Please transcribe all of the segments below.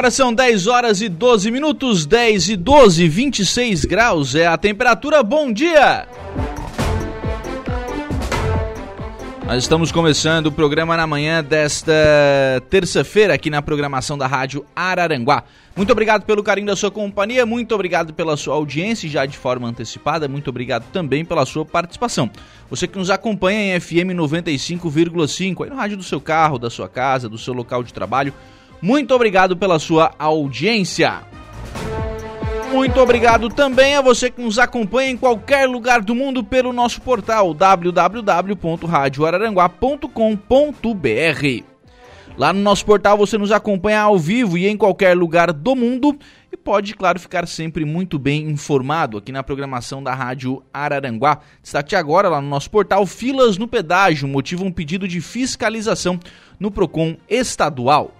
Agora são 10 horas e 12 minutos, 10 e 12, 26 graus é a temperatura. Bom dia! Nós estamos começando o programa na manhã desta terça-feira aqui na programação da Rádio Araranguá. Muito obrigado pelo carinho da sua companhia, muito obrigado pela sua audiência já de forma antecipada, muito obrigado também pela sua participação. Você que nos acompanha em FM 95,5 aí no rádio do seu carro, da sua casa, do seu local de trabalho muito obrigado pela sua audiência. Muito obrigado também a você que nos acompanha em qualquer lugar do mundo pelo nosso portal www.radioararanguá.com.br. Lá no nosso portal você nos acompanha ao vivo e em qualquer lugar do mundo e pode, claro, ficar sempre muito bem informado aqui na programação da Rádio Araranguá. Destaque agora lá no nosso portal Filas no Pedágio motivam um pedido de fiscalização no Procon estadual.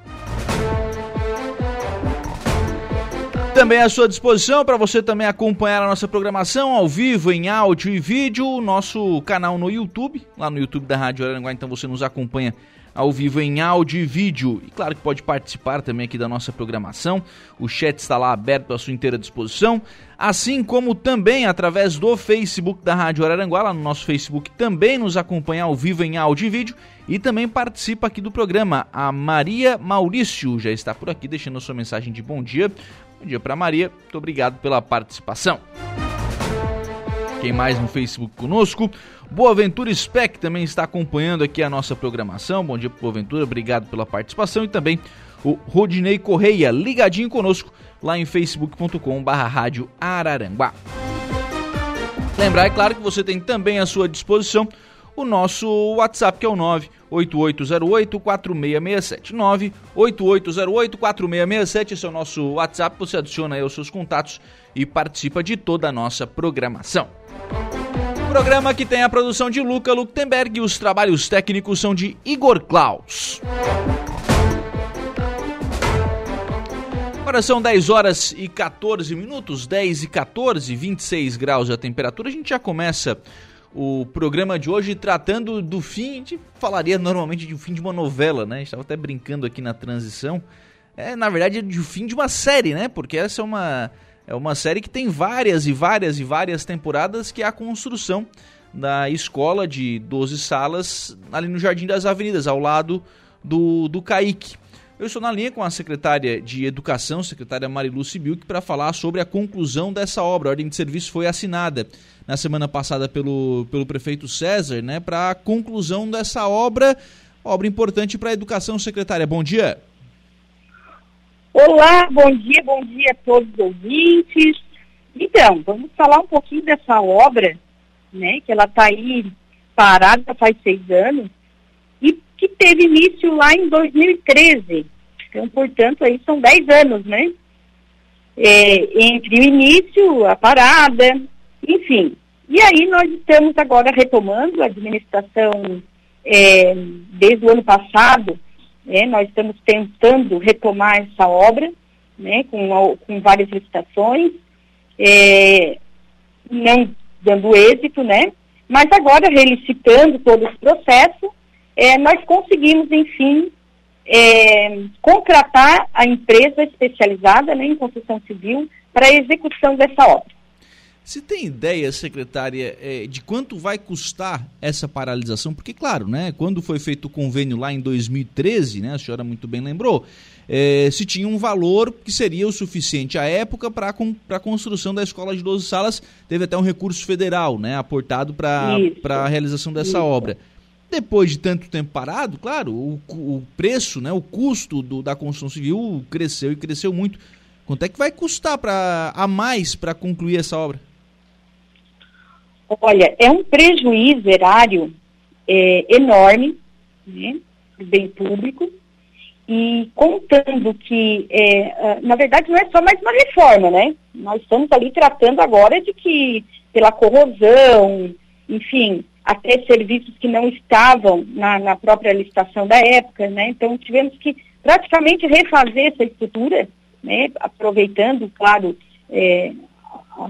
Também à sua disposição para você também acompanhar a nossa programação ao vivo, em áudio e vídeo, nosso canal no YouTube, lá no YouTube da Rádio Araranguá, então você nos acompanha ao vivo em áudio e vídeo. E claro que pode participar também aqui da nossa programação. O chat está lá aberto à sua inteira disposição. Assim como também através do Facebook da Rádio Araranguá, lá no nosso Facebook também nos acompanha ao vivo em áudio e vídeo. E também participa aqui do programa. A Maria Maurício já está por aqui deixando a sua mensagem de bom dia. Bom dia para Maria, muito obrigado pela participação. Quem mais no Facebook conosco? Boaventura Spec também está acompanhando aqui a nossa programação. Bom dia para Boaventura, obrigado pela participação. E também o Rodinei Correia, ligadinho conosco lá em facebook.com.br Rádio Araranguá. Lembrar, é claro, que você tem também à sua disposição o nosso WhatsApp, que é o 98808-4667. 98808-4667, esse é o nosso WhatsApp, você adiciona aí os seus contatos e participa de toda a nossa programação. Programa que tem a produção de Luca Luktenberg e os trabalhos técnicos são de Igor Klaus. Agora são 10 horas e 14 minutos, 10 e 14, 26 graus a temperatura. A gente já começa o programa de hoje tratando do fim, a gente falaria normalmente de um fim de uma novela, né? Estava até brincando aqui na transição. É, na verdade, é de um fim de uma série, né? Porque essa é uma, é uma série que tem várias e várias e várias temporadas, que é a construção da escola de 12 salas ali no Jardim das Avenidas, ao lado do, do Caique. Eu estou na linha com a secretária de Educação, secretária Marilu Sibilk, para falar sobre a conclusão dessa obra. A ordem de serviço foi assinada na semana passada pelo, pelo prefeito César, né, para a conclusão dessa obra, obra importante para a educação, secretária. Bom dia. Olá, bom dia, bom dia a todos os ouvintes. Então, vamos falar um pouquinho dessa obra, né, que ela está aí parada faz seis anos e que teve início lá em 2013. Então, portanto, aí são dez anos, né? É, entre o início, a parada, enfim. E aí nós estamos agora retomando a administração é, desde o ano passado, né, nós estamos tentando retomar essa obra, né, com, com várias licitações, é, não dando êxito, né, mas agora relicitando todo esse processo, é, nós conseguimos, enfim, é, contratar a empresa especializada né, em construção civil para a execução dessa obra. Se tem ideia, secretária, é, de quanto vai custar essa paralisação? Porque, claro, né, quando foi feito o convênio lá em 2013, né, a senhora muito bem lembrou, é, se tinha um valor que seria o suficiente à época para a construção da escola de 12 salas, teve até um recurso federal né, aportado para a realização dessa Isso. obra. Depois de tanto tempo parado, claro, o, o preço, né, o custo do, da construção civil cresceu e cresceu muito. Quanto é que vai custar pra, a mais para concluir essa obra? Olha, é um prejuízo erário é, enorme, né, bem público, e contando que, é, na verdade, não é só mais uma reforma, né? Nós estamos ali tratando agora de que, pela corrosão, enfim, até serviços que não estavam na, na própria licitação da época, né? Então, tivemos que praticamente refazer essa estrutura, né? Aproveitando, claro, é,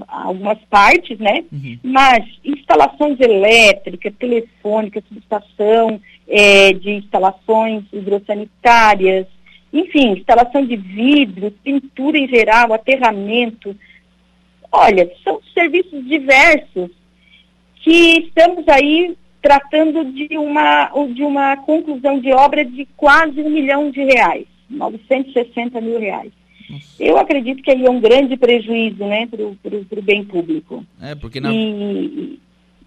algumas partes, né? Uhum. Mas instalações elétricas, telefônicas, subestação, é, de instalações hidrossanitárias, enfim, instalação de vidro, pintura em geral, aterramento. Olha, são serviços diversos que estamos aí tratando de uma, de uma conclusão de obra de quase um milhão de reais, 960 mil reais. Eu acredito que aí é um grande prejuízo né, para o bem público. É, porque na... E,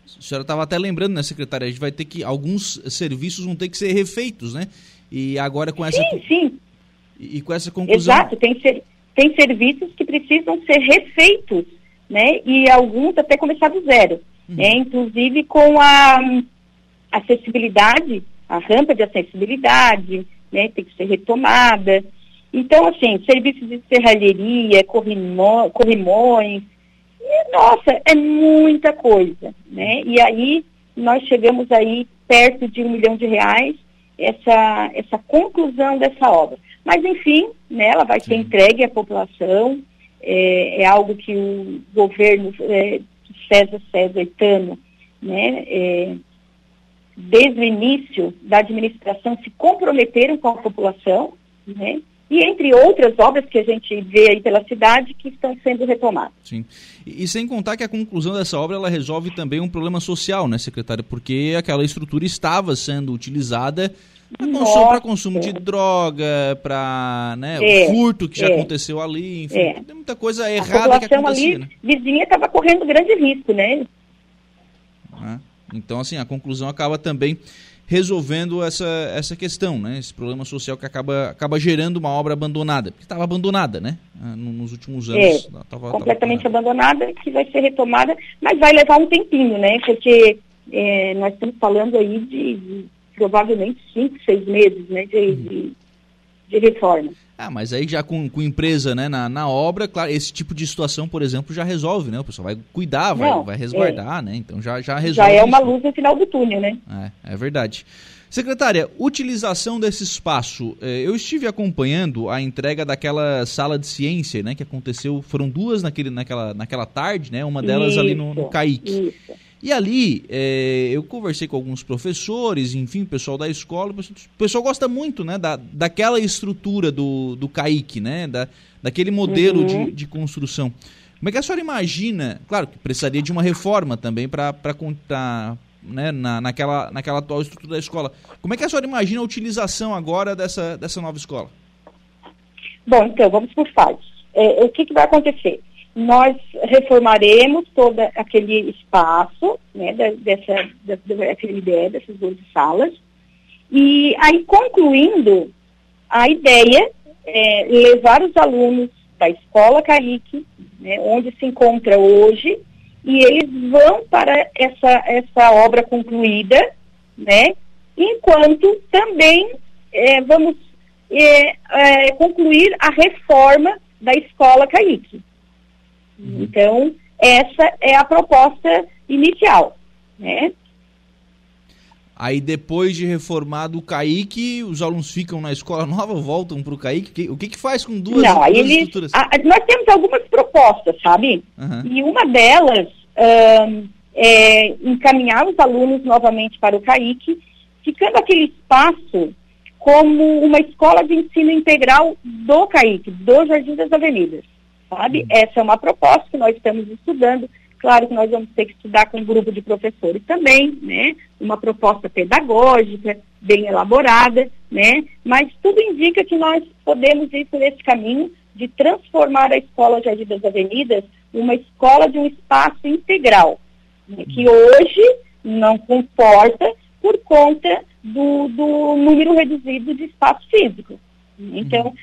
a senhora estava até lembrando, né, secretária? A gente vai ter que. Alguns serviços vão ter que ser refeitos, né? E agora com essa. Sim, sim. E, e com essa conclusão. Exato, tem, ser, tem serviços que precisam ser refeitos, né? E alguns até começar do zero. Uhum. Né? Inclusive com a acessibilidade, a rampa de acessibilidade, né? Tem que ser retomada. Então, assim, serviços de serralheria, corrimões, e, nossa, é muita coisa, né? E aí nós chegamos aí perto de um milhão de reais essa, essa conclusão dessa obra. Mas, enfim, né, ela vai ser entregue à população, é, é algo que o governo é, César César Etano, né, é, desde o início da administração se comprometeram com a população, né, e entre outras obras que a gente vê aí pela cidade que estão sendo retomadas. Sim. E, e, sem contar que a conclusão dessa obra ela resolve também um problema social, né, secretária? Porque aquela estrutura estava sendo utilizada para consumo, consumo, de droga, para né, é, o furto que já é, aconteceu ali, enfim, é. tem muita coisa errada que acontecia. ali, né? vizinha estava correndo grande risco, né? É. Então, assim, a conclusão acaba também resolvendo essa, essa questão, né? Esse problema social que acaba, acaba gerando uma obra abandonada, porque estava abandonada, né? Ah, nos últimos anos. É, tava, completamente tava abandonada, que vai ser retomada, mas vai levar um tempinho, né? Porque é, nós estamos falando aí de, de provavelmente cinco, seis meses, né? De, uhum. de, de reforma. Ah, mas aí já com, com empresa né, na, na obra, claro, esse tipo de situação, por exemplo, já resolve, né? O pessoal vai cuidar, vai, Não, vai resguardar, é. né? Então já, já resolve. Já é uma isso. luz no final do túnel, né? É, é verdade. Secretária, utilização desse espaço. É, eu estive acompanhando a entrega daquela sala de ciência, né? Que aconteceu, foram duas naquele, naquela, naquela tarde, né? Uma delas isso, ali no, no CAIC. Isso. E ali, é, eu conversei com alguns professores, enfim, pessoal da escola, o pessoal gosta muito, né, da, daquela estrutura do, do CAIC, né, da, daquele modelo uhum. de, de construção. Como é que a senhora imagina, claro que precisaria de uma reforma também para contar, né, na, naquela, naquela atual estrutura da escola. Como é que a senhora imagina a utilização agora dessa, dessa nova escola? Bom, então, vamos por fases. É, o que, que vai acontecer? Nós reformaremos todo aquele espaço, né, dessa, da, da FMDE, dessas 12 salas, e aí concluindo, a ideia é levar os alunos da escola Carique, né, onde se encontra hoje, e eles vão para essa, essa obra concluída, né, enquanto também é, vamos é, é, concluir a reforma da escola Caique. Uhum. Então, essa é a proposta inicial, né? Aí depois de reformado o CAIC, os alunos ficam na escola nova, voltam para o CAIC? O que, que faz com duas, Não, duas eles, estruturas? A, nós temos algumas propostas, sabe? Uhum. E uma delas um, é encaminhar os alunos novamente para o CAIC, ficando aquele espaço como uma escola de ensino integral do CAIC, do Jardim das Avenidas sabe? Essa é uma proposta que nós estamos estudando. Claro que nós vamos ter que estudar com um grupo de professores também, né? Uma proposta pedagógica bem elaborada, né? Mas tudo indica que nós podemos ir por esse caminho de transformar a Escola Jardim das Avenidas uma escola de um espaço integral, né? que hoje não comporta por conta do, do número reduzido de espaço físico. Então,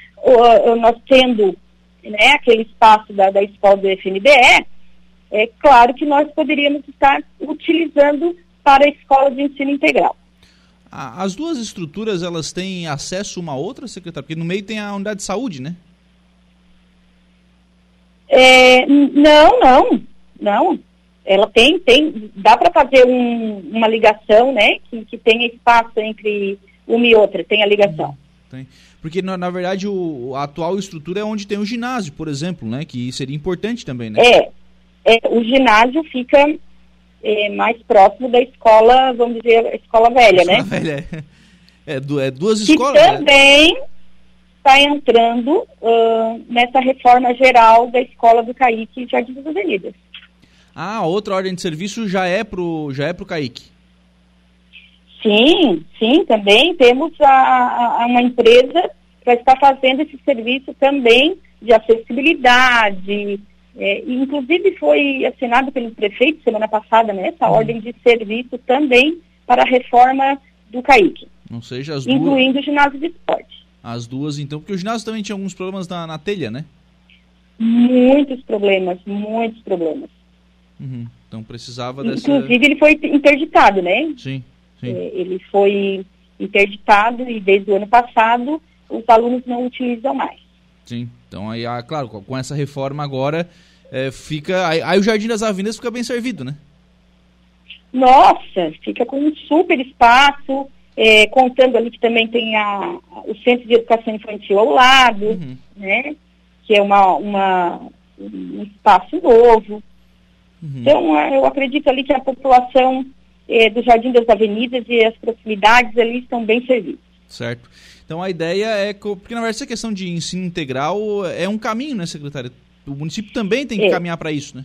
nós tendo né, aquele espaço da, da escola do FNBE, é claro que nós poderíamos estar utilizando para a escola de ensino integral. As duas estruturas, elas têm acesso uma a outra, secretário? Porque no meio tem a unidade de saúde, né? É, não, não, não. Ela tem, tem, dá para fazer um, uma ligação, né? Que, que tenha espaço entre uma e outra, tem a ligação. Tem. Porque, na, na verdade, o, a atual estrutura é onde tem o ginásio, por exemplo, né? Que seria importante também, né? É, é o ginásio fica é, mais próximo da escola, vamos dizer, a escola velha, escola né? Velha, é. é, é duas que escolas. Que também está né? entrando uh, nessa reforma geral da escola do Caíque Jardim das Avenidas. Ah, outra ordem de serviço já é pro, já é pro Caíque. Sim, sim, também temos a, a uma empresa que está fazendo esse serviço também de acessibilidade, é, inclusive foi assinado pelo prefeito semana passada, né, essa uhum. ordem de serviço também para a reforma do CAIC. Não seja as duas. Incluindo o ginásio de esporte. As duas, então, porque o ginásio também tinha alguns problemas na, na telha, né? Muitos problemas, muitos problemas. Uhum. Então precisava dessa. Inclusive ele foi interditado, né? Sim. É, ele foi interditado e desde o ano passado os alunos não utilizam mais. Sim. Então aí, ah, claro, com essa reforma agora é, fica. Aí, aí, o Jardim das Avenidas fica bem servido, né? Nossa, fica com um super espaço, é, contando ali que também tem a, o Centro de Educação Infantil ao lado, uhum. né? Que é uma, uma, um espaço novo. Uhum. Então, eu acredito ali que a população é, do Jardim das Avenidas e as proximidades ali estão bem servidas. Certo. Então a ideia é, porque na verdade essa questão de ensino integral é um caminho, né, secretária? O município também tem que é. caminhar para isso, né?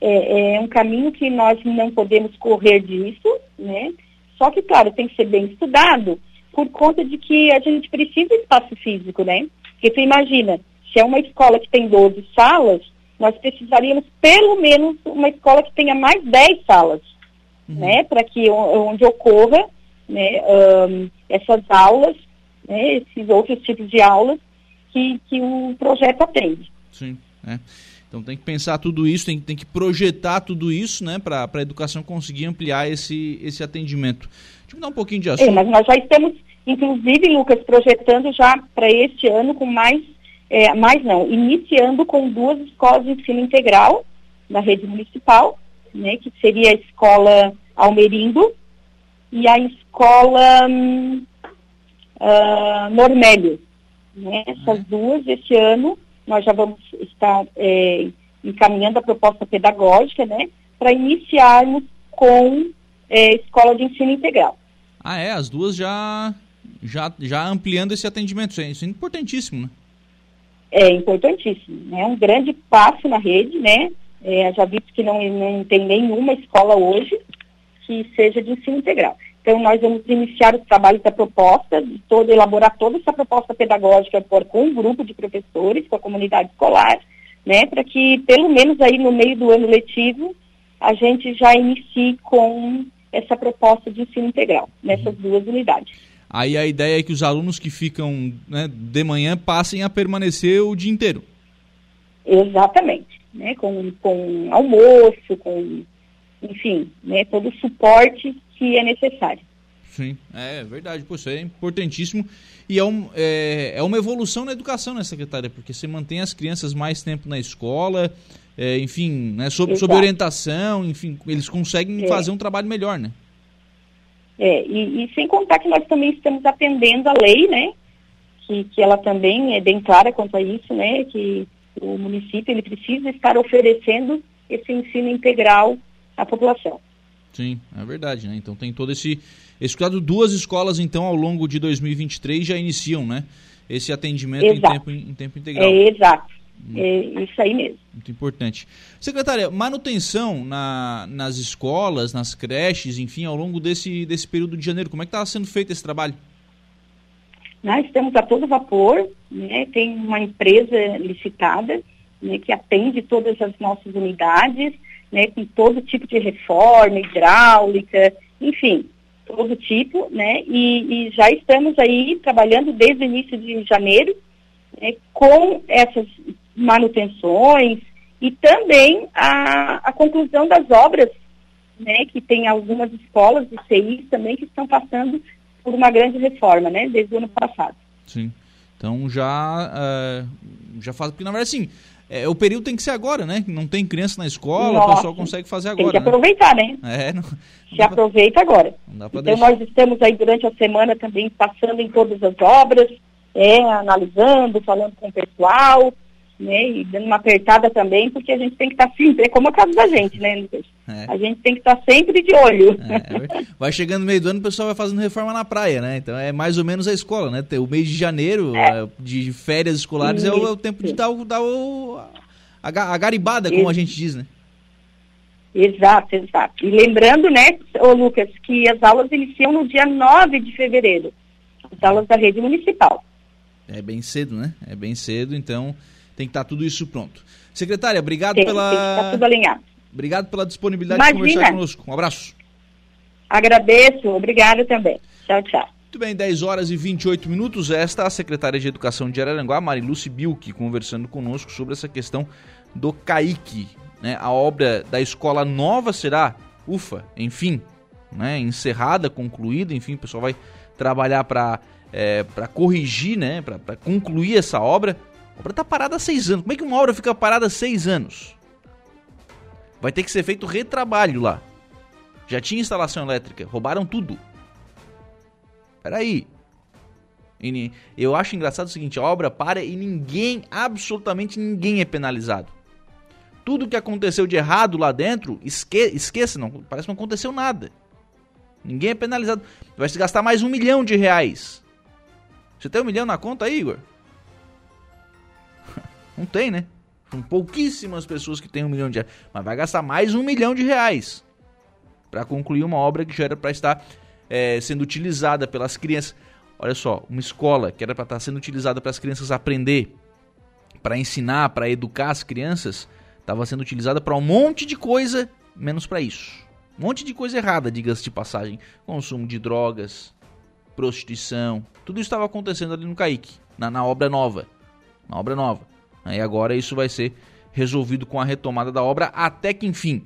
É, é, um caminho que nós não podemos correr disso, né? Só que, claro, tem que ser bem estudado por conta de que a gente precisa de espaço físico, né? Porque tu imagina, se é uma escola que tem 12 salas, nós precisaríamos pelo menos uma escola que tenha mais 10 salas, uhum. né? Para que onde ocorra né, um, essas aulas né, esses outros tipos de aulas que, que o projeto atende. Sim, é. Então tem que pensar tudo isso, tem, tem que projetar tudo isso, né, para a educação conseguir ampliar esse, esse atendimento. Deixa eu dar um pouquinho de assunto. É, mas nós já estamos, inclusive, Lucas, projetando já para este ano com mais, é, mais não, iniciando com duas escolas de ensino integral na rede municipal, né, que seria a escola Almerindo e a escola hum, uh, Normélio. Né? Essas uhum. duas, este ano, nós já vamos estar é, encaminhando a proposta pedagógica, né, para iniciarmos com é, escola de ensino integral. Ah, é? As duas já, já, já ampliando esse atendimento. Isso é importantíssimo, né? É importantíssimo. É um grande passo na rede, né? É, já visto que não, não tem nenhuma escola hoje que seja de ensino integral. Então, nós vamos iniciar os trabalhos da proposta, de todo, elaborar toda essa proposta pedagógica por, com um grupo de professores, com a comunidade escolar, né, para que, pelo menos aí no meio do ano letivo, a gente já inicie com essa proposta de ensino integral, nessas duas unidades. Aí a ideia é que os alunos que ficam né, de manhã passem a permanecer o dia inteiro. Exatamente, né, com, com almoço, com, enfim, né, todo o suporte que é necessário. Sim, é verdade, Poxa, é importantíssimo e é, um, é, é uma evolução na educação, né, secretária? Porque você mantém as crianças mais tempo na escola, é, enfim, né, sob, sob orientação, enfim, eles conseguem é. fazer um trabalho melhor, né? É, e, e, sem contar que nós também estamos atendendo a lei, né, que, que ela também é bem clara quanto a isso, né, que o município ele precisa estar oferecendo esse ensino integral à população. Sim, é verdade, né? Então tem todo esse esse cuidado. Duas escolas, então, ao longo de 2023 já iniciam, né? Esse atendimento em tempo, em tempo integral. É, exato. É isso aí mesmo. Muito importante. Secretária, manutenção na, nas escolas, nas creches, enfim, ao longo desse, desse período de janeiro, como é que está sendo feito esse trabalho? Nós estamos a todo vapor, né? tem uma empresa licitada né, que atende todas as nossas unidades, né, com todo tipo de reforma, hidráulica, enfim, todo tipo, né, e, e já estamos aí trabalhando desde o início de janeiro né, com essas manutenções e também a, a conclusão das obras né, que tem algumas escolas de CI também que estão passando por uma grande reforma, né, desde o ano passado. Sim. Então já, uh, já faz, porque na verdade assim, é, o período tem que ser agora, né? Não tem criança na escola, Nossa, o pessoal consegue fazer agora. Tem que né? aproveitar, né? É, não, Se não aproveita agora. então deixar. nós estamos aí durante a semana também passando em todas as obras, é, analisando, falando com o pessoal, né, e dando uma apertada também, porque a gente tem que estar tá sempre, é como a casa da gente, né, Lucas? É. A gente tem que estar tá sempre de olho. É, é vai chegando no meio do ano, o pessoal vai fazendo reforma na praia, né? Então é mais ou menos a escola, né? O mês de janeiro, é. de férias escolares, é o, é o, tempo de dar, o, dar o, a, a garibada, como Isso. a gente diz, né? Exato, exato. E lembrando, né, ô Lucas, que as aulas iniciam no dia 9 de fevereiro, as aulas da rede municipal. É bem cedo, né? É bem cedo, então tem que estar tá tudo isso pronto. Secretária, obrigado tem, pela. Tem que estar tudo alinhado. Obrigado pela disponibilidade Imagina. de conversar conosco. Um abraço. Agradeço, obrigado também. Tchau, tchau. Muito bem, 10 horas e 28 minutos. Esta é a secretária de Educação de Araranguá, Mariluce Bilk, conversando conosco sobre essa questão do CAIC. Né? A obra da escola nova será, ufa, enfim, né? encerrada, concluída, enfim, o pessoal vai trabalhar para é, corrigir, né? para concluir essa obra. A obra está parada há seis anos. Como é que uma obra fica parada há seis anos? Vai ter que ser feito retrabalho lá. Já tinha instalação elétrica, roubaram tudo. Peraí. Eu acho engraçado o seguinte: a obra para e ninguém, absolutamente ninguém é penalizado. Tudo que aconteceu de errado lá dentro, esque esqueça, não, parece que não aconteceu nada. Ninguém é penalizado. Vai se gastar mais um milhão de reais. Você tem um milhão na conta aí, Igor? Não tem, né? São pouquíssimas pessoas que têm um milhão de reais. Mas vai gastar mais um milhão de reais para concluir uma obra que já era para estar é, sendo utilizada pelas crianças. Olha só, uma escola que era para estar sendo utilizada para as crianças aprender, para ensinar, para educar as crianças, estava sendo utilizada para um monte de coisa, menos para isso. Um monte de coisa errada, diga-se de passagem. Consumo de drogas, prostituição, tudo isso estava acontecendo ali no Caique, na, na obra nova. Na obra nova. E agora isso vai ser resolvido com a retomada da obra até que enfim.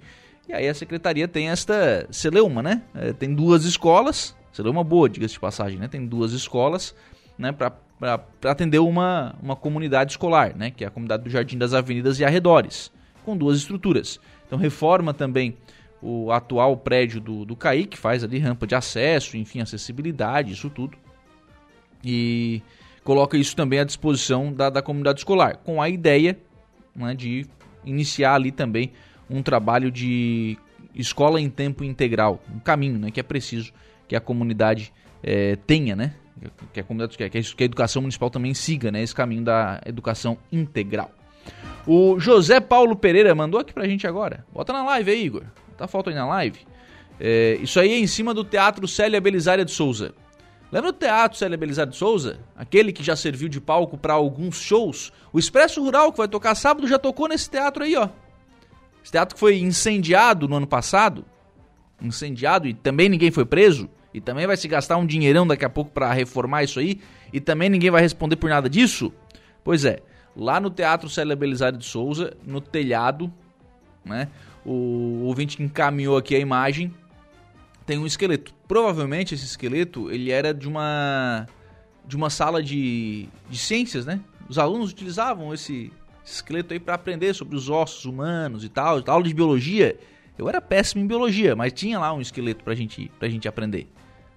E aí a secretaria tem esta celeuma, né? É, tem duas escolas, celeuma boa, diga-se de passagem, né? Tem duas escolas, né? Para atender uma, uma comunidade escolar, né? Que é a comunidade do Jardim das Avenidas e arredores, com duas estruturas. Então reforma também o atual prédio do, do CAI, que faz ali rampa de acesso, enfim, acessibilidade, isso tudo. E coloca isso também à disposição da, da comunidade escolar, com a ideia né, de iniciar ali também um trabalho de escola em tempo integral, um caminho né, que é preciso que a comunidade é, tenha, né? Que a comunidade que a, que a educação municipal também siga né, esse caminho da educação integral. O José Paulo Pereira mandou aqui pra gente agora. Bota na live aí, Igor. Tá falta aí na live. É, isso aí é em cima do Teatro Célia Belisária de Souza. Lembra do Teatro Célia Belisário de Souza? Aquele que já serviu de palco para alguns shows? O Expresso Rural, que vai tocar sábado, já tocou nesse teatro aí, ó. Esse teatro que foi incendiado no ano passado. Incendiado e também ninguém foi preso. E também vai se gastar um dinheirão daqui a pouco para reformar isso aí. E também ninguém vai responder por nada disso. Pois é, lá no Teatro Célia Belisário de Souza, no telhado, né? O ouvinte encaminhou aqui a imagem tem um esqueleto. Provavelmente esse esqueleto ele era de uma de uma sala de, de ciências, né? Os alunos utilizavam esse, esse esqueleto aí para aprender sobre os ossos humanos e tal. Aula de biologia, eu era péssimo em biologia, mas tinha lá um esqueleto pra gente, pra gente aprender,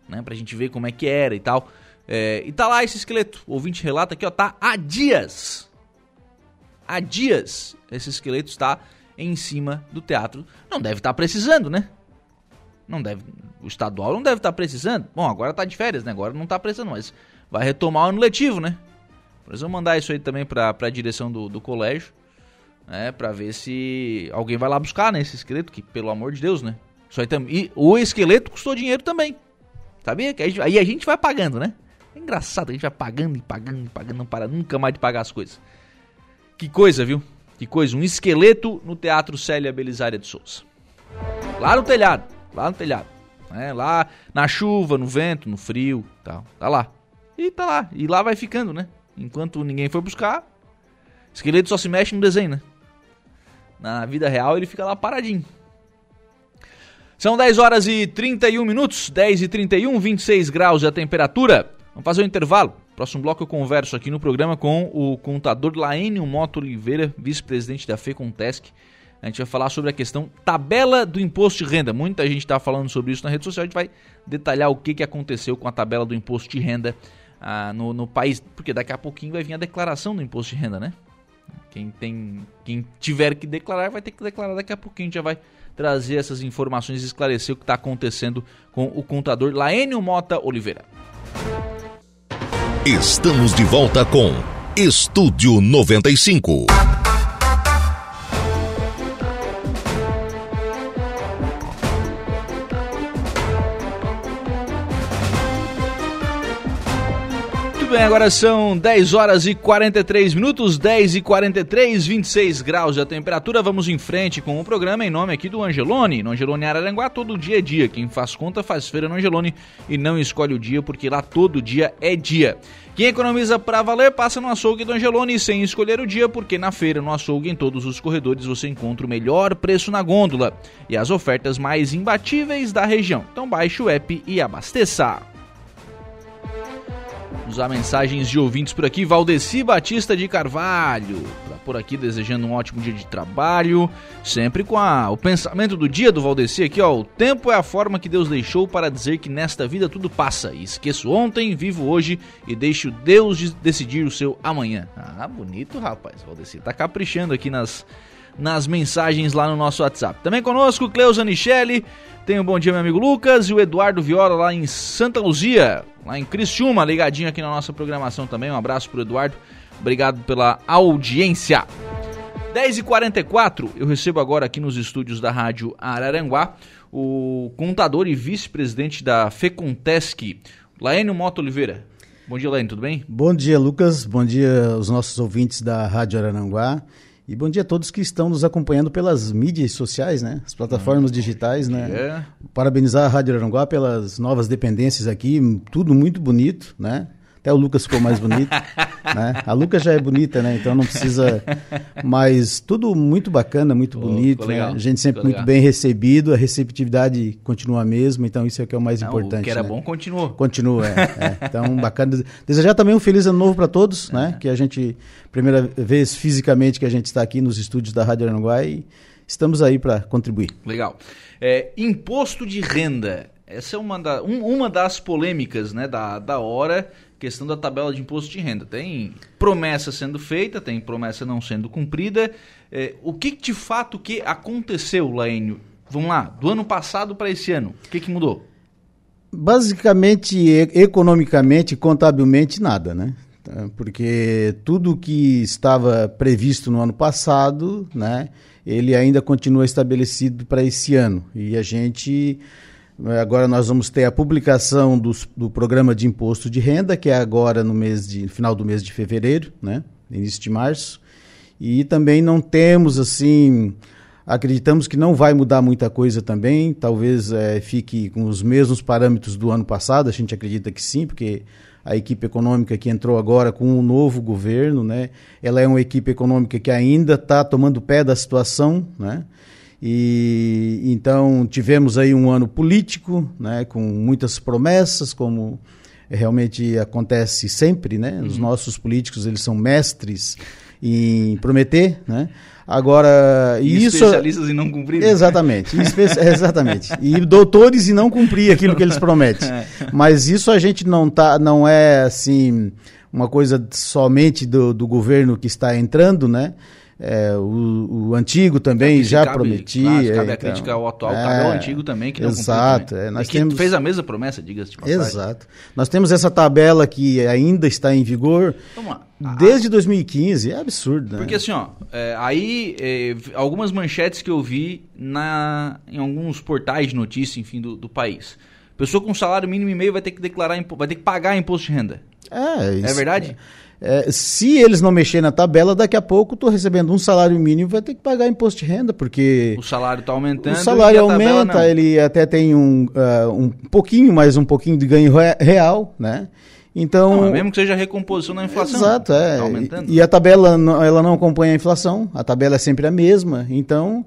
né? Pra gente ver como é que era e tal. É, e tá lá esse esqueleto. O ouvinte relata aqui, ó, tá há dias. Há dias esse esqueleto está em cima do teatro. Não deve estar tá precisando, né? Não deve, o estadual não deve estar tá precisando. Bom, agora está de férias, né? Agora não está precisando, mas vai retomar o ano letivo, né? Nós vamos mandar isso aí também para a direção do, do colégio, né? Para ver se alguém vai lá buscar, né? Esse esqueleto, que pelo amor de Deus, né? Tam... E o esqueleto custou dinheiro também. Sabia? Que aí a gente vai pagando, né? É engraçado, a gente vai pagando e pagando e pagando, não para nunca mais de pagar as coisas. Que coisa, viu? Que coisa. Um esqueleto no Teatro Célia Belisária de Souza. Lá no telhado lá no telhado. Né? Lá na chuva, no vento, no frio, tal. Tá lá. E tá lá. E lá vai ficando, né? Enquanto ninguém foi buscar, esqueleto só se mexe no desenho, né? Na vida real ele fica lá paradinho. São 10 horas e 31 minutos, 10 e 31, 26 graus a temperatura. Vamos fazer um intervalo. Próximo bloco eu converso aqui no programa com o contador Laênio Moto Oliveira, vice-presidente da FECONTESC. A gente vai falar sobre a questão tabela do imposto de renda. Muita gente está falando sobre isso na rede social. A gente vai detalhar o que, que aconteceu com a tabela do imposto de renda ah, no, no país, porque daqui a pouquinho vai vir a declaração do imposto de renda, né? Quem, tem, quem tiver que declarar vai ter que declarar daqui a pouquinho. A gente já vai trazer essas informações e esclarecer o que está acontecendo com o contador Laênio Mota Oliveira. Estamos de volta com Estúdio 95. Bem, agora são 10 horas e 43 minutos, 10 e 43, 26 graus a temperatura. Vamos em frente com o programa em nome aqui do Angelone. No Angelone Araranguá, todo dia é dia. Quem faz conta faz feira no Angelone e não escolhe o dia, porque lá todo dia é dia. Quem economiza para valer passa no açougue do Angelone sem escolher o dia, porque na feira, no açougue, em todos os corredores você encontra o melhor preço na gôndola e as ofertas mais imbatíveis da região. Então baixe o app e abasteça. Vamos a mensagens de ouvintes por aqui. Valdeci Batista de Carvalho, tá por aqui desejando um ótimo dia de trabalho, sempre com a, o pensamento do dia do Valdeci aqui, ó. O tempo é a forma que Deus deixou para dizer que nesta vida tudo passa. Esqueço ontem, vivo hoje e deixo Deus decidir o seu amanhã. Ah, bonito, rapaz. Valdeci tá caprichando aqui nas, nas mensagens lá no nosso WhatsApp. Também conosco, Cleusa Nichelle. Tem um bom dia, meu amigo Lucas, e o Eduardo Viola lá em Santa Luzia lá em Criciúma, ligadinho aqui na nossa programação também. Um abraço pro Eduardo. Obrigado pela audiência. 10h44, eu recebo agora aqui nos estúdios da Rádio Araranguá o contador e vice-presidente da FECONTESC, Laênio Mota Oliveira. Bom dia, Laênio, tudo bem? Bom dia, Lucas. Bom dia aos nossos ouvintes da Rádio Araranguá. E bom dia a todos que estão nos acompanhando pelas mídias sociais, né? As plataformas hum, digitais, né? É. Parabenizar a Rádio Aranguá pelas novas dependências aqui, tudo muito bonito, né? Até o Lucas ficou mais bonito. né? A Lucas já é bonita, né? Então não precisa. Mas tudo muito bacana, muito bonito. Né? A gente sempre muito bem recebido, a receptividade continua a mesma, então isso é o que é o mais não, importante. O que era né? bom continua. Continua, é, é. Então, bacana. Desejar também um feliz ano novo para todos, né? Que a gente, primeira vez fisicamente que a gente está aqui nos estúdios da Rádio Aranguá e estamos aí para contribuir. Legal. É, imposto de renda. Essa é uma, da, um, uma das polêmicas né, da, da hora questão da tabela de imposto de renda. Tem promessa sendo feita, tem promessa não sendo cumprida. É, o que de fato que aconteceu, Laênio? Vamos lá, do ano passado para esse ano, o que, que mudou? Basicamente, economicamente, contabilmente, nada, né? Tá, porque tudo que estava previsto no ano passado, né, ele ainda continua estabelecido para esse ano. E a gente Agora nós vamos ter a publicação do, do programa de imposto de renda, que é agora no mês de final do mês de fevereiro, né? Início de março. E também não temos assim, acreditamos que não vai mudar muita coisa também. Talvez é, fique com os mesmos parâmetros do ano passado. A gente acredita que sim, porque a equipe econômica que entrou agora com o um novo governo, né? Ela é uma equipe econômica que ainda está tomando pé da situação, né? E então tivemos aí um ano político, né, com muitas promessas, como realmente acontece sempre, né? Uhum. Os nossos políticos eles são mestres em prometer, né? Agora, e isso especialistas em não cumprir. Exatamente, exatamente. E doutores em não cumprir aquilo que eles prometem. É. Mas isso a gente não tá, não é assim uma coisa somente do, do governo que está entrando, né? É, o, o, antigo também é já cabe, prometia. Claro, cabe então, a crítica ao atual, é, cabe ao antigo também, que não Exato. É, nós temos... fez a mesma promessa, diga-se de passagem. Exato. Nós temos essa tabela que ainda está em vigor desde 2015. É absurdo, né? Porque assim, ó, é, aí é, algumas manchetes que eu vi na, em alguns portais de notícia, enfim, do, do país. Pessoa com salário mínimo e meio vai ter que declarar, vai ter que pagar imposto de renda. É, isso. É verdade? É, se eles não mexerem na tabela, daqui a pouco estou recebendo um salário mínimo vai ter que pagar imposto de renda, porque. O salário está aumentando. O salário aumenta, ele até tem um, uh, um pouquinho, mais um pouquinho de ganho real, né? Então, não, mesmo que seja recomposição da inflação. Exato, é. Tá aumentando. E, e a tabela ela não acompanha a inflação, a tabela é sempre a mesma. Então,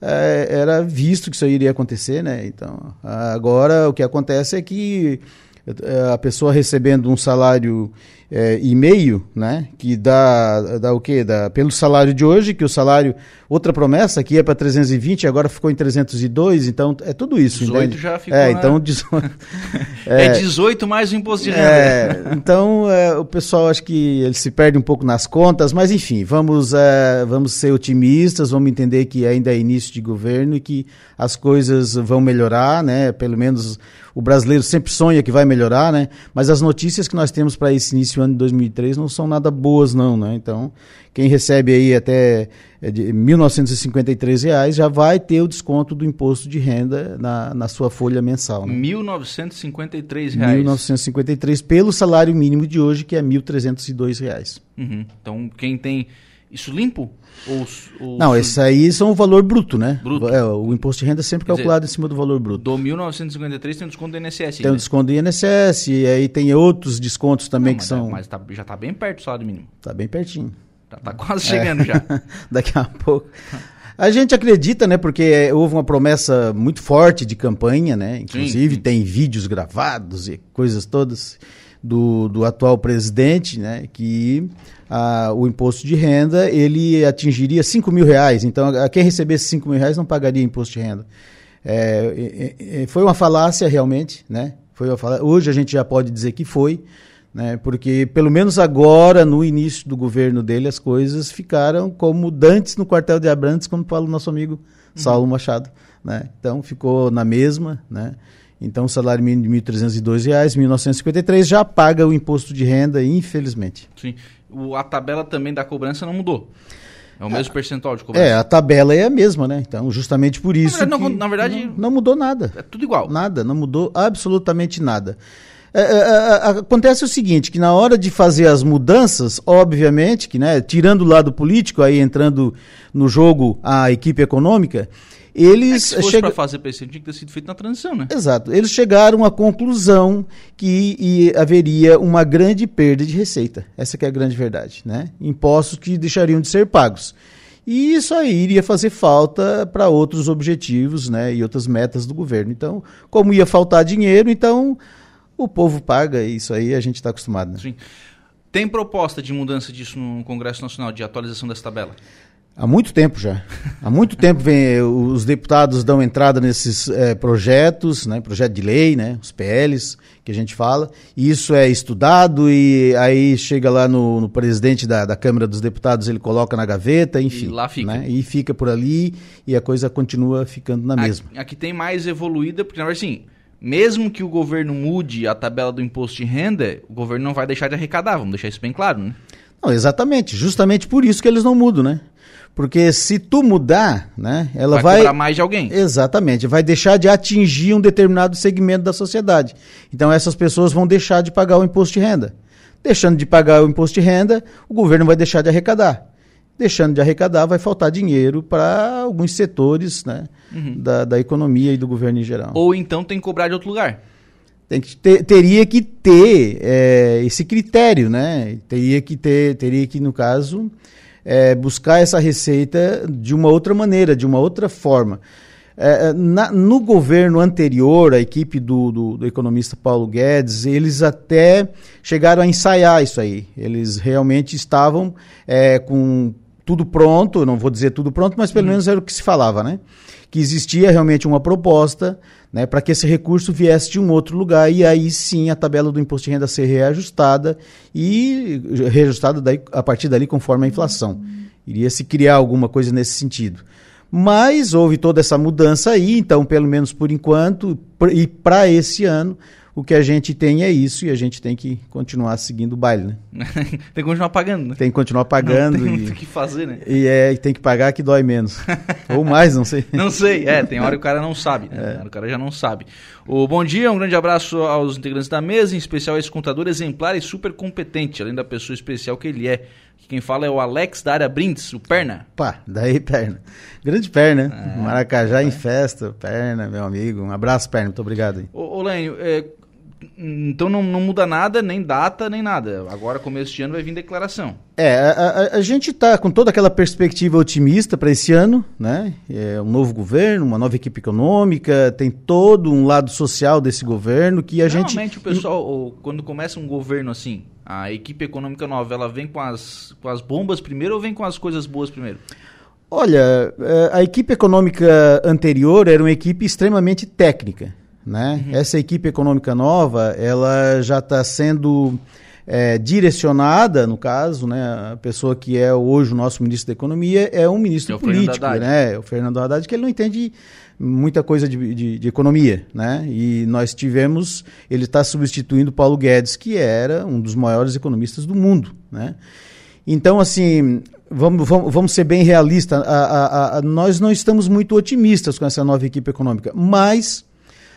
é, era visto que isso iria acontecer, né? Então, agora o que acontece é que é, a pessoa recebendo um salário é, e meio, né? Que dá, dá o quê? Dá, pelo salário de hoje, que o salário, outra promessa que ia para 320, agora ficou em 302, então é tudo isso. 18 entende? já ficou. É, na... então 18, é, é 18 mais o imposto de renda. É, então é, o pessoal acho que ele se perde um pouco nas contas, mas enfim, vamos, é, vamos ser otimistas, vamos entender que ainda é início de governo e que as coisas vão melhorar, né? Pelo menos o brasileiro sempre sonha que vai melhorar, né? Mas as notícias que nós temos para esse início ano de 2003 não são nada boas, não, né? Então, quem recebe aí até é, de 1.953 reais já vai ter o desconto do imposto de renda na, na sua folha mensal. Né? 1.953 reais. 1.953 pelo salário mínimo de hoje, que é 1.302 reais. Uhum. Então, quem tem isso limpo? Ou, ou não, esses aí são o valor bruto, né? Bruto. É, o imposto de renda é sempre Quer calculado dizer, em cima do valor bruto. Do 1953 tem um desconto do INSS. Tem um desconto do INSS, e aí tem outros descontos também não, que são. É, mas tá, já está bem perto do salário mínimo. Está bem pertinho. Tá, tá quase chegando é. já. Daqui a pouco. A gente acredita, né? Porque houve uma promessa muito forte de campanha, né? Inclusive sim, sim. tem vídeos gravados e coisas todas do, do atual presidente, né? Que a, o imposto de renda ele atingiria 5 mil reais. Então, a, quem recebesse 5 mil reais não pagaria imposto de renda. É, é, foi uma falácia realmente, né? Foi uma falácia. Hoje a gente já pode dizer que foi, né? Porque pelo menos agora, no início do governo dele, as coisas ficaram como dantes no quartel de Abrantes, como fala o nosso amigo Saulo uhum. Machado, né? Então ficou na mesma, né? Então, o salário mínimo de R$ 1.302, R$ 1.953 já paga o imposto de renda, infelizmente. Sim o, a tabela também da cobrança não mudou. É o mesmo é, percentual de cobrança. É, a tabela é a mesma, né? Então, justamente por isso. Na verdade, não, na verdade não, não, mudou nada. É tudo igual. Nada, não mudou absolutamente nada. É, é, é acontece o seguinte, que na hora de fazer as mudanças, obviamente, que, né, tirando o lado político, aí entrando no jogo a equipe econômica, eles. É se chega... para fazer PC, tinha que ter sido feito na transição, né? Exato. Eles chegaram à conclusão que haveria uma grande perda de receita. Essa é a grande verdade, né? Impostos que deixariam de ser pagos. E isso aí iria fazer falta para outros objetivos, né? E outras metas do governo. Então, como ia faltar dinheiro, então o povo paga. E isso aí a gente está acostumado. Né? Sim. Tem proposta de mudança disso no Congresso Nacional, de atualização dessa tabela? Há muito tempo já. Há muito tempo vem, os deputados dão entrada nesses é, projetos, né, projeto de lei, né, os PLs que a gente fala. E isso é estudado e aí chega lá no, no presidente da, da, Câmara dos Deputados, ele coloca na gaveta, enfim. E lá fica. Né, e fica por ali e a coisa continua ficando na mesma. Aqui, aqui tem mais evoluída, porque na verdade assim, mesmo que o governo mude a tabela do imposto de renda, o governo não vai deixar de arrecadar, vamos deixar isso bem claro, né? Não, exatamente, justamente por isso que eles não mudam, né? Porque se tu mudar, né, ela vai, vai cobrar mais de alguém. Exatamente, vai deixar de atingir um determinado segmento da sociedade. Então essas pessoas vão deixar de pagar o imposto de renda. Deixando de pagar o imposto de renda, o governo vai deixar de arrecadar. Deixando de arrecadar, vai faltar dinheiro para alguns setores né, uhum. da, da economia e do governo em geral. Ou então tem que cobrar de outro lugar. Tem que ter, teria que ter é, esse critério, né? Teria que ter, teria que, no caso, é, buscar essa receita de uma outra maneira, de uma outra forma. É, é, na, no governo anterior, a equipe do, do, do, economista Paulo Guedes, eles até chegaram a ensaiar isso aí. Eles realmente estavam é, com tudo pronto, não vou dizer tudo pronto, mas pelo uhum. menos era o que se falava, né? Que existia realmente uma proposta né, para que esse recurso viesse de um outro lugar e aí sim a tabela do imposto de renda ser reajustada e reajustada daí, a partir dali conforme a inflação. Iria se criar alguma coisa nesse sentido. Mas houve toda essa mudança aí, então, pelo menos por enquanto, e para esse ano, o que a gente tem é isso e a gente tem que continuar seguindo o baile, né? tem que continuar pagando, né? Tem que continuar pagando. Não, tem, e, que fazer, né? E é, tem que pagar que dói menos. Ou mais, não sei. Não sei, é, tem hora que o cara não sabe, né? É. O cara já não sabe. O bom dia, um grande abraço aos integrantes da mesa, em especial a esse contador exemplar e super competente, além da pessoa especial que ele é. Quem fala é o Alex da área Brindes, o Perna. Pá, daí Perna. Grande Perna. É, Maracajá é. em festa, Perna, meu amigo. Um abraço, Perna, muito obrigado. Ô, ô Lênio, é, Então não, não muda nada, nem data, nem nada. Agora, começo de ano, vai vir declaração. É, a, a, a gente está com toda aquela perspectiva otimista para esse ano, né? É um novo governo, uma nova equipe econômica, tem todo um lado social desse governo que a Normalmente, gente. Normalmente o pessoal, quando começa um governo assim, a equipe econômica nova, ela vem com as, com as bombas primeiro ou vem com as coisas boas primeiro? Olha, é, a equipe econômica anterior era uma equipe extremamente técnica. Né? Uhum. Essa equipe econômica nova, ela já está sendo é, direcionada, no caso, né? A pessoa que é hoje o nosso ministro da Economia é um ministro é político, né? O Fernando Haddad, que ele não entende muita coisa de, de, de economia, né? E nós tivemos, ele está substituindo Paulo Guedes, que era um dos maiores economistas do mundo, né? Então, assim, vamos, vamos, vamos ser bem realistas, a, a, a, nós não estamos muito otimistas com essa nova equipe econômica, mas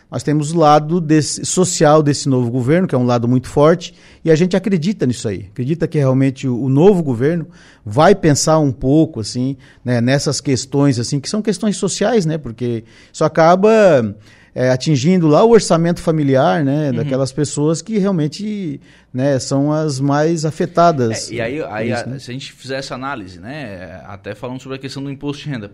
nós temos o lado desse, social desse novo governo, que é um lado muito forte, e a gente acredita nisso aí. Acredita que realmente o, o novo governo vai pensar um pouco assim, né, nessas questões assim, que são questões sociais, né? Porque isso acaba é, atingindo lá o orçamento familiar, né, uhum. daquelas pessoas que realmente, né, são as mais afetadas. É, e aí, aí isso, a, né? se a gente fizer essa análise, né, até falando sobre a questão do imposto de renda,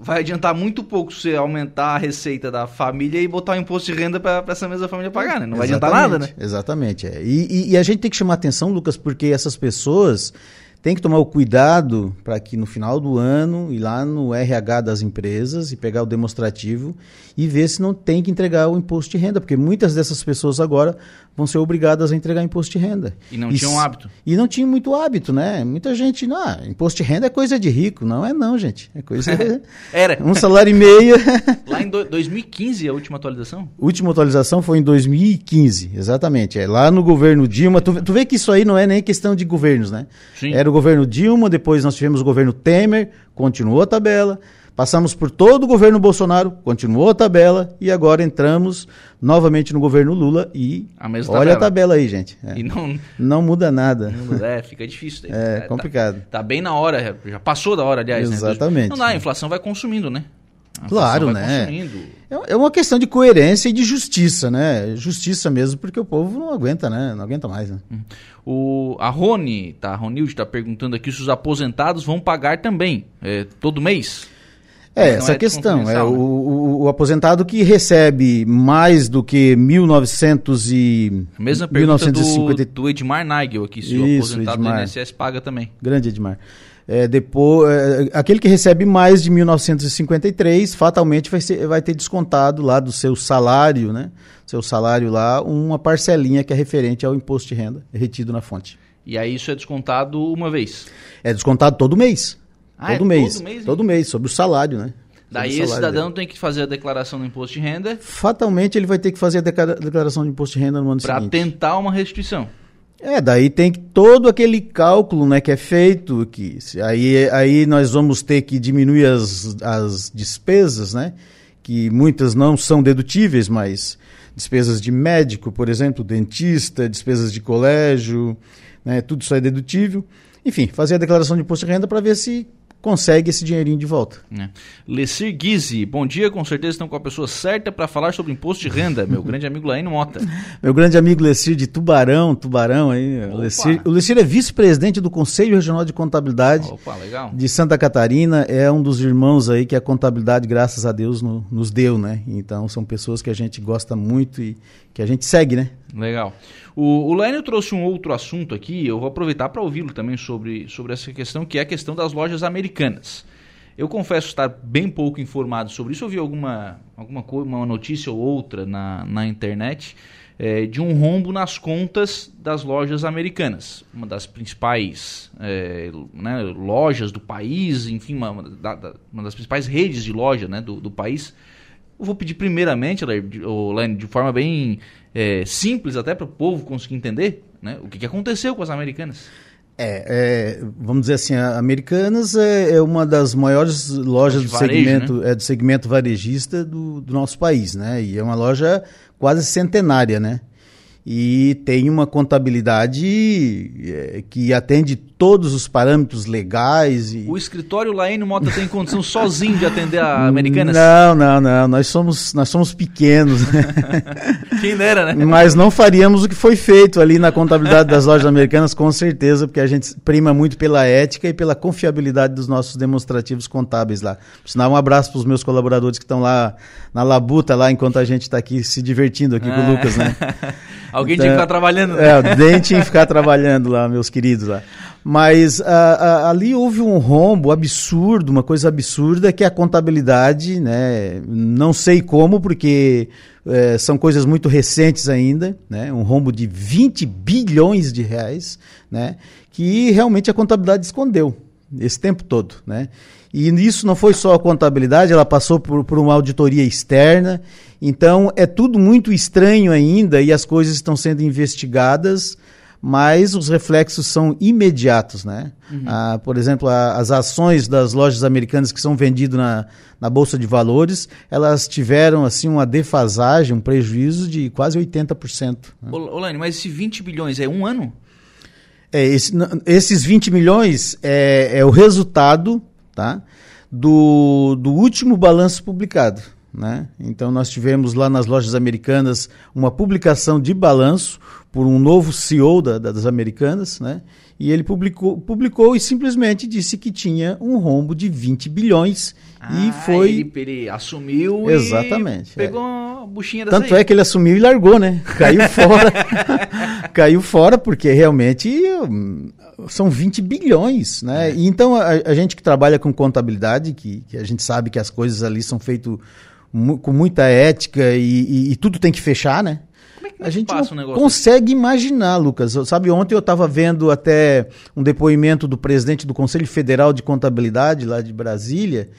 vai adiantar muito pouco você aumentar a receita da família e botar o imposto de renda para essa mesma família pagar, né? Não vai adiantar nada, né? Exatamente. É. E, e, e, a gente tem que chamar atenção, Lucas, porque essas pessoas tem que tomar o cuidado para que no final do ano ir lá no RH das empresas e pegar o demonstrativo e ver se não tem que entregar o imposto de renda, porque muitas dessas pessoas agora vão ser obrigadas a entregar imposto de renda. E não e, tinham hábito. E não tinham muito hábito, né? Muita gente, não, ah, imposto de renda é coisa de rico. Não é não, gente. É coisa... Era. Um salário e meio. lá em do, 2015 a última atualização? Última atualização foi em 2015, exatamente. É lá no governo Dilma. Tu, tu vê que isso aí não é nem questão de governos, né? Sim. Era o governo Dilma, depois nós tivemos o governo Temer, continuou a tabela. Passamos por todo o governo Bolsonaro, continuou a tabela e agora entramos novamente no governo Lula e a olha tabela. a tabela aí, gente. É. E não, não muda nada. Não muda, é, fica difícil. É, é complicado. Tá, tá, bem na hora, já passou da hora, aliás. Né? Exatamente. Né? Não dá, a inflação vai consumindo, né? Claro, né? Consumindo. É, é uma questão de coerência e de justiça, né? Justiça mesmo, porque o povo não aguenta, né? Não aguenta mais, né? Hum. O, a Rony, tá? A Ronilde está perguntando aqui se os aposentados vão pagar também, é, todo mês. É, essa é questão. É o, o, o, aposentado que recebe mais do que 1900 e... mesma pergunta 1950... do, do Edmar Nagel aqui, se Isso, o aposentado Edmar. do INSS paga também. Grande Edmar. É, depois, é, aquele que recebe mais de 1953, fatalmente vai, ser, vai ter descontado lá do seu salário, né? Seu salário lá, uma parcelinha que é referente ao imposto de renda retido na fonte. E aí isso é descontado uma vez? É descontado todo mês. Ah, todo, é mês, todo mês. Todo mês, sobre o salário, né? Daí esse cidadão dele. tem que fazer a declaração do imposto de renda. Fatalmente ele vai ter que fazer a declaração do imposto de renda no ano pra seguinte. Para tentar uma restituição. É, daí tem que todo aquele cálculo né, que é feito, que aí, aí nós vamos ter que diminuir as, as despesas, né? Que muitas não são dedutíveis, mas despesas de médico, por exemplo, dentista, despesas de colégio, né, tudo isso é dedutível. Enfim, fazer a declaração de imposto de renda para ver se consegue esse dinheirinho de volta. É. Lecir Guise, bom dia, com certeza estão com a pessoa certa para falar sobre imposto de renda, meu grande amigo Laíno Mota. Meu grande amigo Lecir de Tubarão, Tubarão aí. Lecir, o Lecir é vice-presidente do Conselho Regional de Contabilidade Opa, de Santa Catarina, é um dos irmãos aí que a contabilidade, graças a Deus, no, nos deu, né? Então são pessoas que a gente gosta muito e que a gente segue, né? Legal. O, o Lênio trouxe um outro assunto aqui, eu vou aproveitar para ouvi-lo também sobre, sobre essa questão, que é a questão das lojas americanas. Eu confesso estar bem pouco informado sobre isso. Eu vi alguma, alguma coisa, uma notícia ou outra na, na internet é, de um rombo nas contas das lojas americanas. Uma das principais é, né, lojas do país, enfim, uma, uma, uma, das principais redes de loja né, do, do país. Eu vou pedir primeiramente, Lênio, de forma bem é, simples até para o povo conseguir entender né, o que, que aconteceu com as americanas. É, é, vamos dizer assim, a Americanas é, é uma das maiores lojas do varejo, segmento, né? é, do segmento varejista do, do, nosso país, né? E é uma loja quase centenária, né? E tem uma contabilidade é, que atende todos os parâmetros legais. E... O escritório Laene Mota tem condição sozinho de atender a Americanas? Não, não, não. Nós somos, nós somos pequenos. Quem dera, né? Mas não faríamos o que foi feito ali na contabilidade das lojas americanas, com certeza, porque a gente prima muito pela ética e pela confiabilidade dos nossos demonstrativos contábeis lá. Por sinal, um abraço para os meus colaboradores que estão lá na labuta, lá enquanto a gente está aqui se divertindo aqui com o Lucas, né? Alguém então, tinha que ficar trabalhando. Né? É, alguém tinha que ficar trabalhando lá, meus queridos lá. Mas ali houve um rombo absurdo, uma coisa absurda, que é a contabilidade, né? Não sei como, porque é, são coisas muito recentes ainda, né? Um rombo de 20 bilhões de reais, né? Que realmente a contabilidade escondeu esse tempo todo, né? E isso não foi só a contabilidade, ela passou por, por uma auditoria externa. Então é tudo muito estranho ainda e as coisas estão sendo investigadas, mas os reflexos são imediatos, né? Uhum. Ah, por exemplo, a, as ações das lojas americanas que são vendidas na, na Bolsa de Valores, elas tiveram assim uma defasagem, um prejuízo de quase 80%. Né? Olane, mas esse 20 bilhões é um ano? É, esse, esses 20 milhões é, é o resultado tá? do, do último balanço publicado. Né? Então, nós tivemos lá nas lojas americanas uma publicação de balanço por um novo CEO da, das americanas, né? E ele publicou, publicou e simplesmente disse que tinha um rombo de 20 bilhões ah, e foi. Ele, ele assumiu Exatamente, e pegou é. uma buchinha dessa Tanto aí. é que ele assumiu e largou, né? Caiu fora. Caiu fora porque realmente hum, são 20 bilhões, né? É. E então a, a, gente que trabalha com contabilidade, que, que, a gente sabe que as coisas ali são feitas mu com muita ética e, e, e, tudo tem que fechar, né? É que a gente não um consegue imaginar, Lucas. Sabe, ontem eu estava vendo até um depoimento do presidente do Conselho Federal de Contabilidade lá de Brasília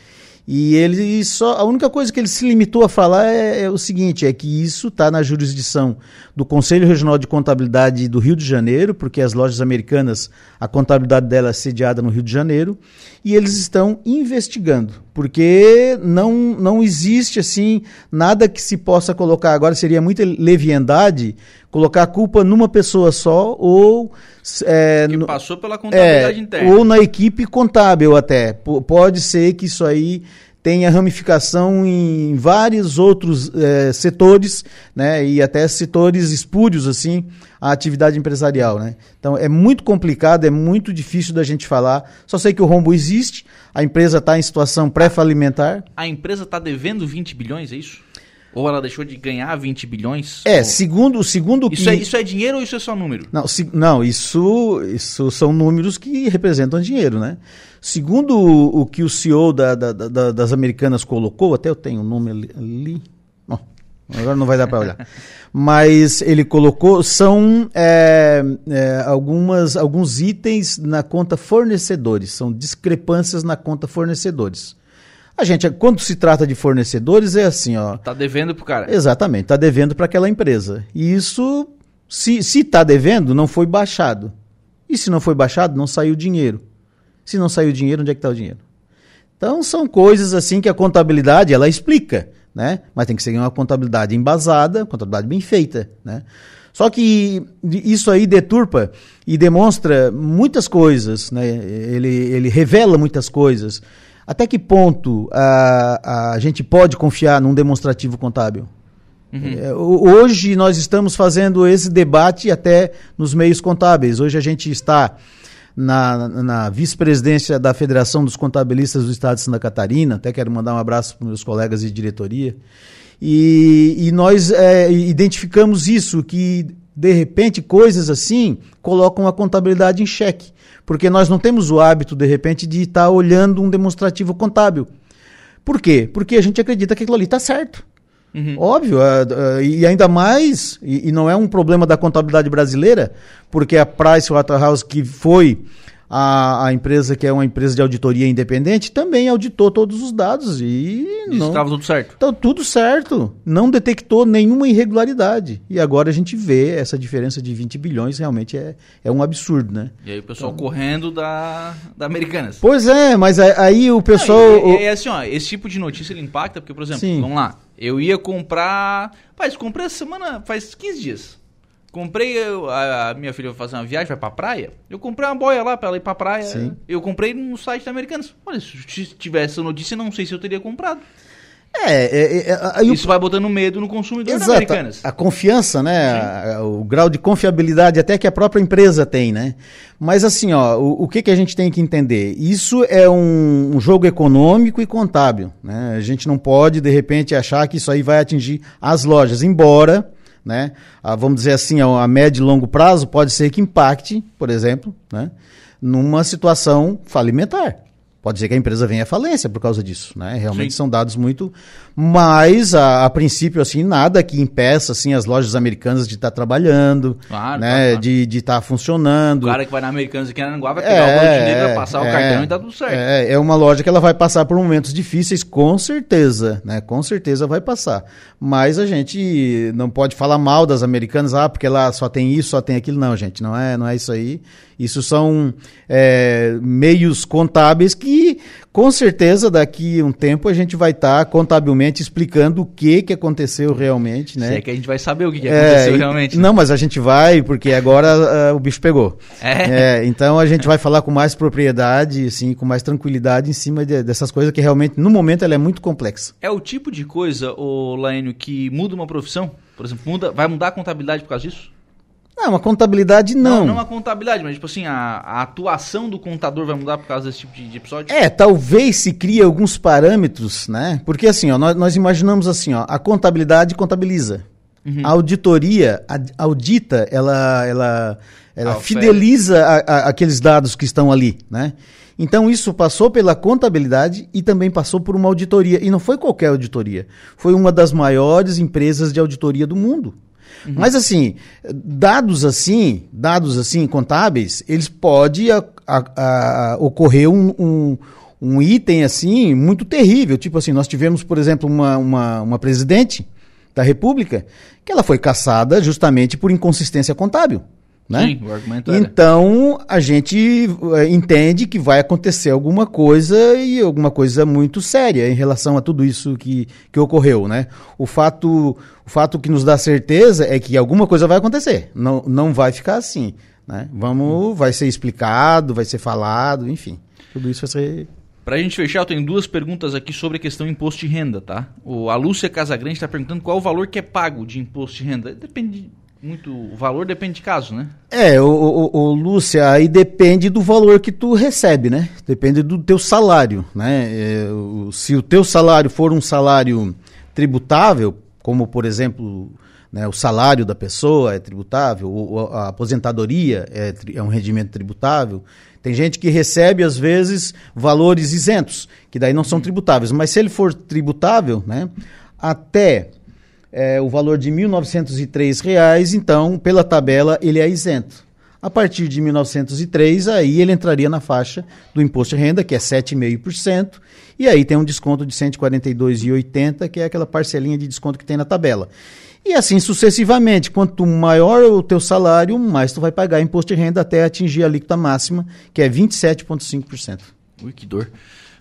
e ele só a única coisa que ele se limitou a falar é, é o seguinte, é que isso está na jurisdição do Conselho Regional de Contabilidade do Rio de Janeiro, porque as lojas americanas, a contabilidade dela é sediada no Rio de Janeiro, e eles estão investigando, porque não não existe assim nada que se possa colocar. Agora seria muita leviandade colocar a culpa numa pessoa só ou é, que passou pela contabilidade é, interna. ou na equipe contábil até. P pode ser que isso aí tenha ramificação em vários outros é, setores, né, e até setores espúrios assim, a atividade empresarial, né. Então é muito complicado, é muito difícil da gente falar. Só sei que o rombo existe, a empresa está em situação pré-falimentar. A empresa está devendo 20 bilhões, é isso? Ou ela deixou de ganhar 20 bilhões? É, ou... segundo, segundo isso que... É, isso é dinheiro ou isso é só número? Não, se... não isso, isso são números que representam dinheiro, né? Segundo o, o que o CEO da, da, da, das americanas colocou, até eu tenho o um nome ali. Bom, agora não vai dar para olhar. Mas ele colocou, são é, é, algumas, alguns itens na conta fornecedores, são discrepâncias na conta fornecedores. A gente, quando se trata de fornecedores, é assim, ó. Tá devendo pro cara. Exatamente, tá devendo para aquela empresa. E isso, se, se tá devendo, não foi baixado. E se não foi baixado, não saiu dinheiro. Se não saiu dinheiro, onde é que está o dinheiro? Então são coisas assim que a contabilidade ela explica, né? Mas tem que ser uma contabilidade embasada, contabilidade bem feita, né? Só que isso aí deturpa e demonstra muitas coisas, né? Ele, ele revela muitas coisas. Até que ponto a, a gente pode confiar num demonstrativo contábil? Uhum. É, hoje nós estamos fazendo esse debate até nos meios contábeis. Hoje a gente está na, na vice-presidência da Federação dos Contabilistas do Estado de Santa Catarina. Até quero mandar um abraço para meus colegas de diretoria. E, e nós é, identificamos isso, que de repente coisas assim colocam a contabilidade em xeque porque nós não temos o hábito, de repente, de estar olhando um demonstrativo contábil. Por quê? Porque a gente acredita que aquilo ali está certo. Uhum. Óbvio, uh, uh, e ainda mais, e, e, não é um problema da contabilidade brasileira, porque a Pricewaterhouse, que foi a, a empresa que é uma empresa de auditoria independente também auditou todos os dados e não estava tudo certo. Então tudo certo, não detectou nenhuma irregularidade. E agora a gente vê essa diferença de 20 bilhões realmente é, é um absurdo, né? E aí o pessoal então, correndo da, da Americanas. Pois é, mas aí o pessoal não, e, e, é assim, ó, esse tipo de notícia ele impacta porque, por exemplo, Sim. vamos lá, eu ia comprar, faz comprei essa semana faz 15 dias. Comprei, eu- a, a minha filha vai fazer uma viagem, vai pra praia. Eu comprei uma boia lá pra ela ir pra praia. Sim. Eu comprei no site da Americanas. Olha, se tivesse essa notícia, não sei se eu teria comprado. É, é, é, o- Isso vai botando medo no consumidor da Exato. Americanas. A confiança, né? a- o grau de confiabilidade até que a própria empresa tem, né? Mas assim, ó, o, o que, que a gente tem que entender? Isso é um, um jogo econômico e contábil, né? A gente não pode, de repente, achar que isso aí vai atingir as lojas, embora, né? a- vamos dizer assim, a, a médio e longo prazo pode ser que impacte, por exemplo, né? Numa situação falimentar. Pode ser que a empresa venha à falência por causa disso, né? Realmente Sim. são dados muito, mas a, a princípio assim nada que impeça assim as lojas americanas de estar trabalhando, Claro, né? claro, claro. De de estar funcionando. O cara que vai na Americanas aqui em Aranguá vai pegar o bolso de dinheiro, vai passar o cartão e tá tudo certo. É, é uma loja que ela vai passar por momentos difíceis, com certeza, né? Com certeza vai passar. Mas a gente não pode falar mal das americanas, ah, porque lá só tem isso, só tem aquilo. Não, gente, não é, não é isso aí. Isso são é, meios contábeis que, com certeza, daqui a um tempo a gente vai estar contabilmente explicando o que, que aconteceu realmente, né? Se é que a gente vai saber o que, que É, aconteceu e- realmente. né? Não, mas a gente vai, porque agora ah, o bicho pegou. É? É, então a gente vai falar com mais propriedade, assim, com mais tranquilidade em cima de- dessas coisas que realmente, no momento, ela é muito complexa. É o tipo de coisa, o Laênio, que muda uma profissão? Por exemplo, muda, vai mudar a contabilidade por causa disso? Não, uma contabilidade não. não a contabilidade, mas tipo assim, a, a atuação do contador vai mudar por causa desse tipo de, de episódio? É, talvez se crie alguns parâmetros, né? Porque assim, ó, nós, nós imaginamos assim, ó, a contabilidade contabiliza. Uhum. A auditoria a- audita, ela, ela, ela fideliza a- a- aqueles dados que estão ali, né? Então isso passou pela contabilidade e também passou por uma auditoria. E não foi qualquer auditoria. Foi uma das maiores empresas de auditoria do mundo. Mas assim, dados assim, dados assim contábeis, eles pode ocorrer um, um, um item assim muito terrível. Tipo assim, nós tivemos, por exemplo, uma, uma, uma presidente da República que ela foi caçada justamente por inconsistência contábil. Né? Sim, o argumento era. Então a gente eh, entende que vai acontecer alguma coisa e alguma coisa muito séria em relação a tudo isso que, que ocorreu, né? O fato, o fato que nos dá certeza é que alguma coisa vai acontecer. Não, não vai ficar assim, né? Vamos, vai ser explicado, vai ser falado, enfim. Tudo isso vai ser Pra gente fechar, eu tenho duas perguntas aqui sobre a questão imposto de renda, tá? O, a Lúcia Casagrande está perguntando qual o valor que é pago de imposto de renda. Depende muito, o valor depende de caso, né? É, o, o, o Lúcia, aí depende do valor que tu recebe, né? Depende do teu salário, né? É, o- se o teu salário for um salário tributável, como por exemplo, né, o salário da pessoa é tributável, o- o- a aposentadoria é, é um rendimento tributável. Tem gente que recebe, às vezes, valores isentos, que daí não são tributáveis. Mas se ele for tributável, né, até é, o valor de 1.903 reais, então, pela tabela, ele é isento. A partir de 1903, aí ele entraria na faixa do imposto de renda, que é 7,5%, e aí tem um desconto de R$ 142,80, que é aquela parcelinha de desconto que tem na tabela. E assim sucessivamente, quanto maior o teu salário, mais tu vai pagar imposto de renda até atingir a alíquota máxima, que é 27,5%. Ui, que dor.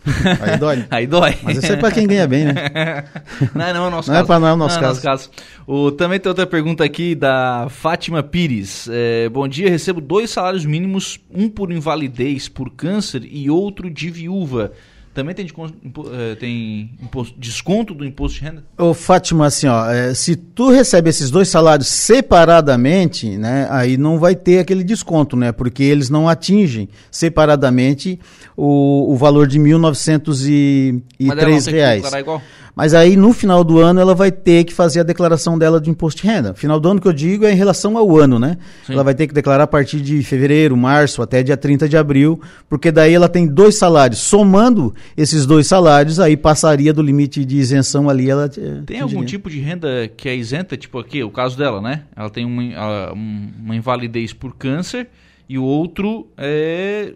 Aí dói. Aí dói. Mas isso é para quem ganha bem, né? Não, não é o nosso Não é caso. pra- não é o nosso é caso. O, também tem outra pergunta aqui da Fátima Pires. É, bom dia, recebo dois salários mínimos, um por invalidez por câncer e outro de viúva. Também tem, desconto, impo- eh, tem imposto- desconto do imposto de renda? Ô, Fátima, assim, ó, é, se tu recebe esses dois salários separadamente, né, aí não vai ter aquele desconto, né, porque eles não atingem separadamente o, o valor de R$ 1.903 Mas ela não tem que reais. declarar igual? Mas aí no final do ano ela vai ter que fazer a declaração dela de imposto de renda. Final do ano que eu digo é em relação ao ano, né? Sim. Ela vai ter que declarar a partir de fevereiro, março, até dia 30 de abril, porque daí ela tem dois salários. Somando esses dois salários, aí passaria do limite de isenção ali. Ela eh, Tem algum tipo de renda que é isenta? Tipo aqui, o caso dela, né? Ela tem uma, uma invalidez por câncer e o outro é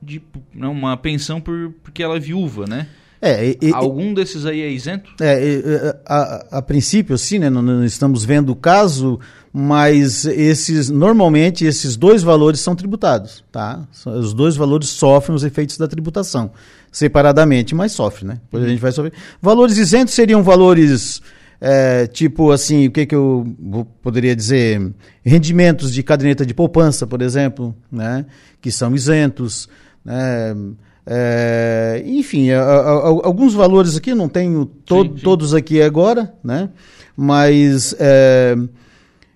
de não, uma pensão por, porque ela é viúva, né? É, e- e- Algum desses aí é isento? É, e, e, a, a princípio, sim, né, não, não estamos vendo o caso, mas esses normalmente esses dois valores são tributados, tá? Os dois valores sofrem os efeitos da tributação separadamente, mas sofre, né? Depois a gente vai sofrer. Valores isentos seriam valores é, tipo assim, o que, que eu poderia dizer? Rendimentos de caderneta de poupança, por exemplo, né? que são isentos. Né? É, enfim, a, a, a, alguns valores aqui, não tenho to sim, sim. todos aqui agora, né? mas é,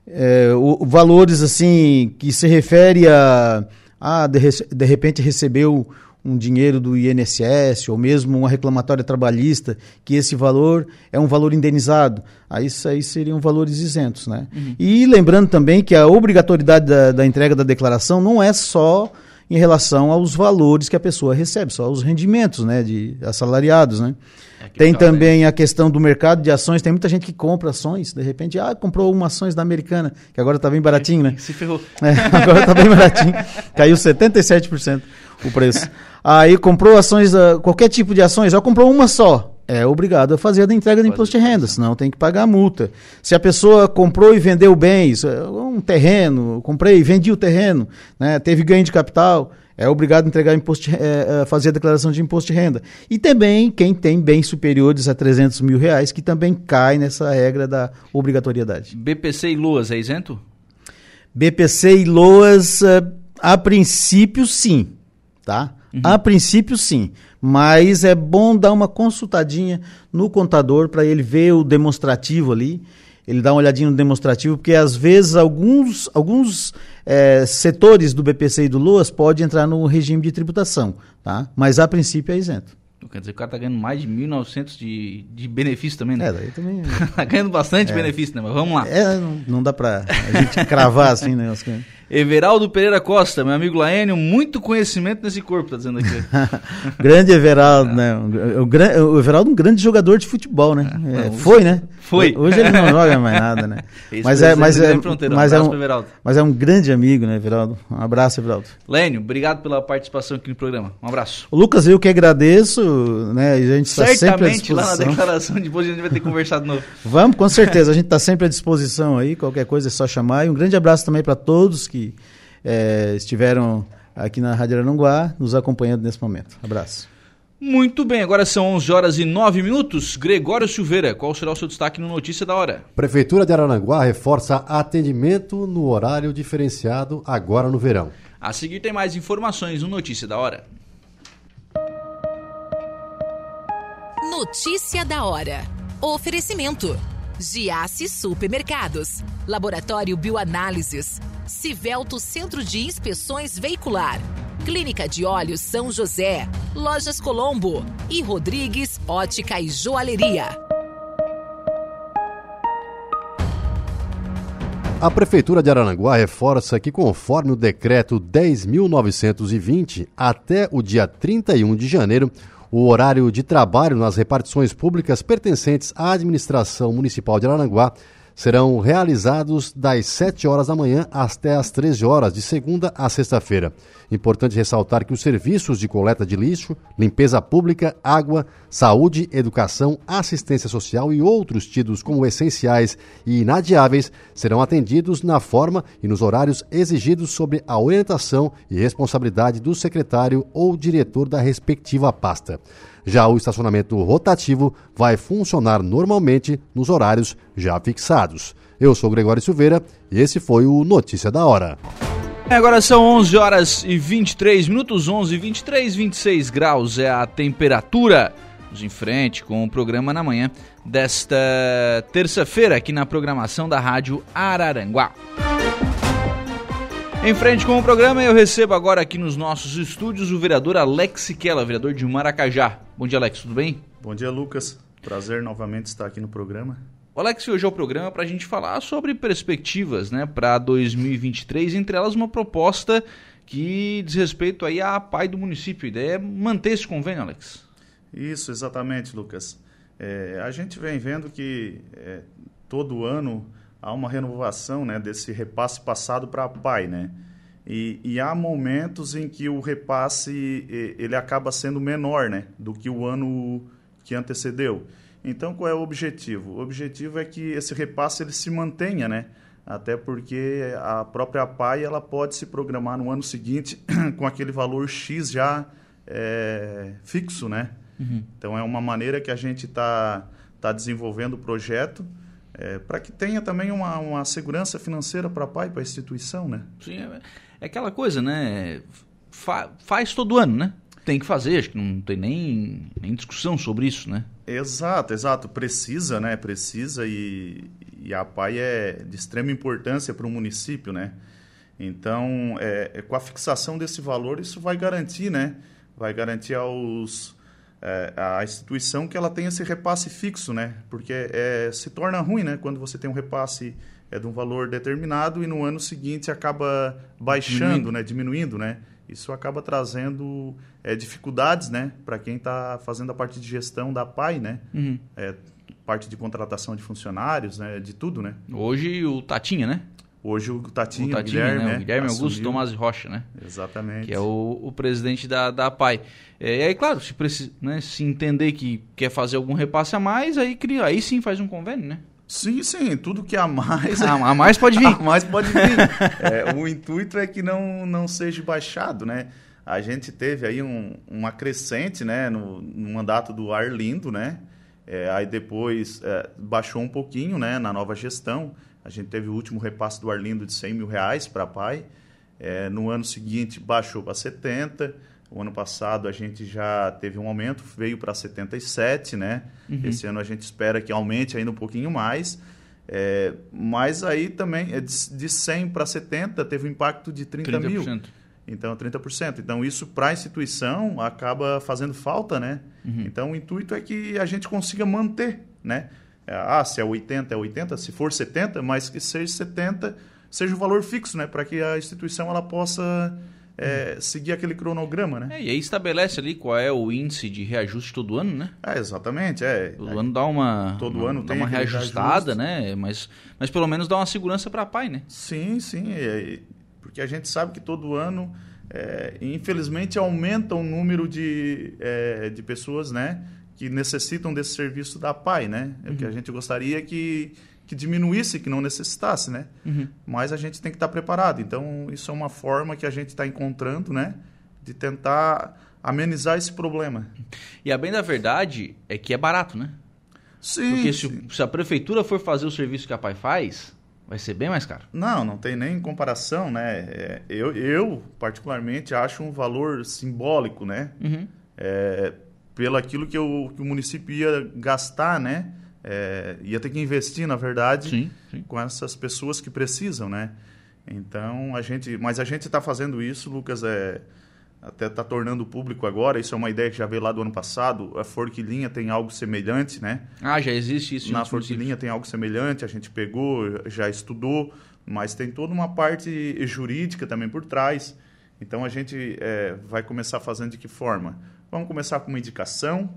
é, o, valores assim que se refere a, a de, de repente recebeu um dinheiro do INSS ou mesmo uma reclamatória trabalhista, que esse valor é um valor indenizado. Aí isso aí seriam valores isentos. Né? Uhum. E lembrando também que a obrigatoriedade da, da entrega da declaração não é só em relação aos valores que a pessoa recebe, só aos rendimentos né, de assalariados. Né? É tem também né? a questão do mercado de ações, tem muita gente que compra ações, de repente, ah, comprou uma ações da Americana, que agora está bem baratinho, né? Se ferrou. É, agora está bem baratinho, caiu 77% o preço. Aí comprou ações, qualquer tipo de ações, já comprou uma só. É obrigado a fazer a entrega do imposto de renda, senão tem que pagar a multa. Se a pessoa comprou e vendeu bens, é, um terreno, comprei e vendi o terreno, né, teve ganho de capital, é obrigado a entregar imposto de, é, é, fazer a declaração de imposto de renda. E também quem tem bens superiores a 300 mil reais, que também cai nessa regra da obrigatoriedade. BPC e LOAS é isento? BPC e LOAS, a princípio, sim tá? Uhum. A princípio, sim. Mas é bom dar uma consultadinha no contador para ele ver o demonstrativo ali. Ele dá uma olhadinha no demonstrativo, porque às vezes alguns, alguns é, setores do BPC e do LOAS podem entrar no regime de tributação, tá? Mas a princípio é isento. Quer dizer, o cara tá ganhando mais de 1.900 de, de benefício também, né? É, daí também... tá ganhando bastante é. benefício, né? Mas vamos lá. É, não, não dá pra a gente cravar assim, né? Everaldo Pereira Costa, meu amigo Laênio, muito conhecimento nesse corpo, tá dizendo aqui. grande Everaldo, né? O, o, o, Everaldo é um grande jogador de futebol, né? É, foi, né? Foi. Hoje ele não joga mais nada, né? mas é, mas é, mas é, um, mas é um grande amigo, né, Everaldo? Um abraço, Everaldo. Lênio, obrigado pela participação aqui no programa. Um abraço. O Lucas, eu que agradeço, né? A gente está sempre à disposição. lá na declaração, depois a gente vai ter que conversar de novo. Vamos, com certeza. A gente está sempre à disposição aí. Qualquer coisa é só chamar. E um grande abraço também para todos que é, estiveram aqui na Rádio Aranguá nos acompanhando nesse momento. Abraço. Muito bem, agora são 11 horas e 9 minutos. Gregório Silveira, qual será o seu destaque no Notícia da Hora? Prefeitura de Araranguá reforça atendimento no horário diferenciado agora no verão. A seguir tem mais informações no Notícia da Hora. Notícia da Hora. Oferecimento. Giasse Supermercados. Laboratório Bioanálises. Civelto Centro de Inspeções Veicular. Clínica de Olhos São José. Lojas Colombo. E Rodrigues Ótica e Joalheria. A Prefeitura de Arananguá reforça que, conforme o decreto 10.920, até o dia 31 de janeiro, o horário de trabalho nas repartições públicas pertencentes à administração municipal de Arananguá serão realizados das 7 horas da manhã até as 13 horas, de segunda a sexta-feira. Importante ressaltar que os serviços de coleta de lixo, limpeza pública, água, saúde, educação, assistência social e outros tidos como essenciais e inadiáveis serão atendidos na forma e nos horários exigidos sob a orientação e responsabilidade do secretário ou diretor da respectiva pasta. Já o estacionamento rotativo vai funcionar normalmente nos horários já fixados. Eu sou Gregório Silveira e esse foi o Notícia da Hora. Agora são 11 horas e 23 minutos, 11 e 23, 26 graus é a temperatura. Vamos em frente com o programa na manhã desta terça-feira aqui na programação da Rádio Araranguá. Em frente com o programa, eu recebo agora aqui nos nossos estúdios o vereador Alex Siquela, vereador de Maracajá. Bom dia, Alex, tudo bem? Bom dia, Lucas. Prazer novamente estar aqui no programa. O Alex hoje é o programa para a gente falar sobre perspectivas né, para 2023, entre elas uma proposta que diz respeito aí à PAI do município. A ideia é manter esse convênio, Alex. Isso, exatamente, Lucas. É, a gente vem vendo que é, todo ano há uma renovação né, desse repasse passado para a PAI, né? E, e, há momentos em que o repasse ele acaba sendo menor né, do que o ano que antecedeu. Então, qual é o objetivo? O objetivo é que esse repasse ele se mantenha, né? Até porque a própria PAI ela pode se programar no ano seguinte com aquele valor X já é, fixo, né? Uhum. Então, é uma maneira que a gente está está desenvolvendo o projeto é, para que tenha também uma, uma segurança financeira para a PAI, para a instituição, né? Sim, é, é aquela coisa, né? Fa faz todo ano, né? Tem que fazer, acho que não tem nem, nem discussão sobre isso, né? Exato, exato. Precisa, né? Precisa e, e a PAI é de extrema importância para o município, né? Então, é, é, com a fixação desse valor, isso vai garantir, né? Vai garantir aos é, a instituição que ela tenha esse repasse fixo, né? Porque é, se torna ruim, né? Quando você tem um repasse é, de um valor determinado e no ano seguinte acaba baixando, diminuindo. né? Diminuindo, né? Isso acaba trazendo é, dificuldades, né? Para quem está fazendo a parte de gestão da PAI, né? Uhum. É, parte de contratação de funcionários, né? De tudo, né? Hoje o Tatinha, né? Hoje o Tatinho, o, Tatinho, Guilherme, né? né? o Guilherme Augusto Tomás Rocha, né? Exatamente. Que é o, o presidente da, da PAI. É, e aí, claro, se, precisa, né, se entender que quer fazer algum repasse a mais, aí, cria, aí sim faz um convênio, né? Sim, sim, tudo que a mais. Ah, a mais pode vir. a mais pode vir. é, o intuito é que não, não seja baixado, né? A gente teve aí um, uma crescente, né, no, no mandato do Arlindo, né? É, aí depois é, baixou um pouquinho, né, na nova gestão. A gente teve o último repasse do Arlindo de 100 mil reais para a PAI. É, no ano seguinte baixou para 70. O ano passado a gente já teve um aumento, veio para 77, né? Uhum. Esse ano a gente espera que aumente ainda um pouquinho mais. É, mas aí também, é de 100 para 70, teve um impacto de 30 30%. mil. Então, 30%. Então, isso para a instituição acaba fazendo falta, né? Uhum. Então, o intuito é que a gente consiga manter, né? Ah, se é 80, é 80, se for 70, mas que seja 70, seja o valor fixo, né? Para que a instituição ela possa é, seguir aquele cronograma, né? É, e aí estabelece ali qual é o índice de reajuste todo ano, né? É, exatamente, é. Todo é, ano dá uma, todo uma, ano dá uma reajustada, né? Mas, mas pelo menos dá uma segurança para a pai, né? Sim, sim, é, porque a gente sabe que todo ano, é, infelizmente, aumenta o número de, é, de pessoas, né? Que necessitam desse serviço da PAI, né? É uhum. que a gente gostaria que, que diminuísse, que não necessitasse, né? Uhum. Mas a gente tem que estar preparado. Então, isso é uma forma que a gente está encontrando, né? De tentar amenizar esse problema. E a bem da verdade é que é barato, né? Sim. Porque se, sim. se a prefeitura for fazer o serviço que a PAI faz, vai ser bem mais caro. Não, não tem nem comparação, né? É, eu, eu, particularmente, acho um valor simbólico, né? Uhum. É, pelo aquilo que, o, que o município ia gastar, né? É, ia ter que investir, na verdade, sim, sim. com essas pessoas que precisam, né? Então, a gente... Mas a gente está fazendo isso, Lucas, é, até está tornando público agora. Isso é uma ideia que já veio lá do ano passado. A Forquilinha tem algo semelhante, né? Ah, já existe isso. Na Forquilinha tem algo semelhante. A gente pegou, já estudou, mas tem toda uma parte jurídica também por trás. Então, a gente é, vai começar fazendo de que forma? Vamos começar com uma indicação,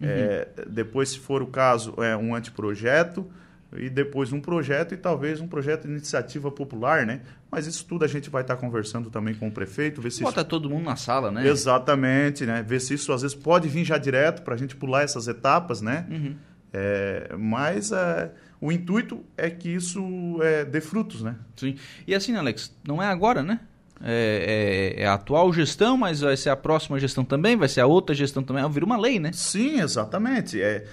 uhum. é, depois, se for o caso, é um anteprojeto, e depois um projeto e talvez um projeto de iniciativa popular, né? Mas isso tudo a gente vai estar conversando também com o prefeito, ver se Bota isso... todo mundo na sala, né? Exatamente, né? Ver se isso às vezes pode vir já direto para a gente pular essas etapas, né? Uhum. É, mas é, o intuito é que isso é, dê frutos, né? Sim. E assim, Alex, não é agora, né? É, é, é, a atual gestão, mas vai ser a próxima gestão também, vai ser a outra gestão também. Vira uma lei, né? Sim, exatamente. É,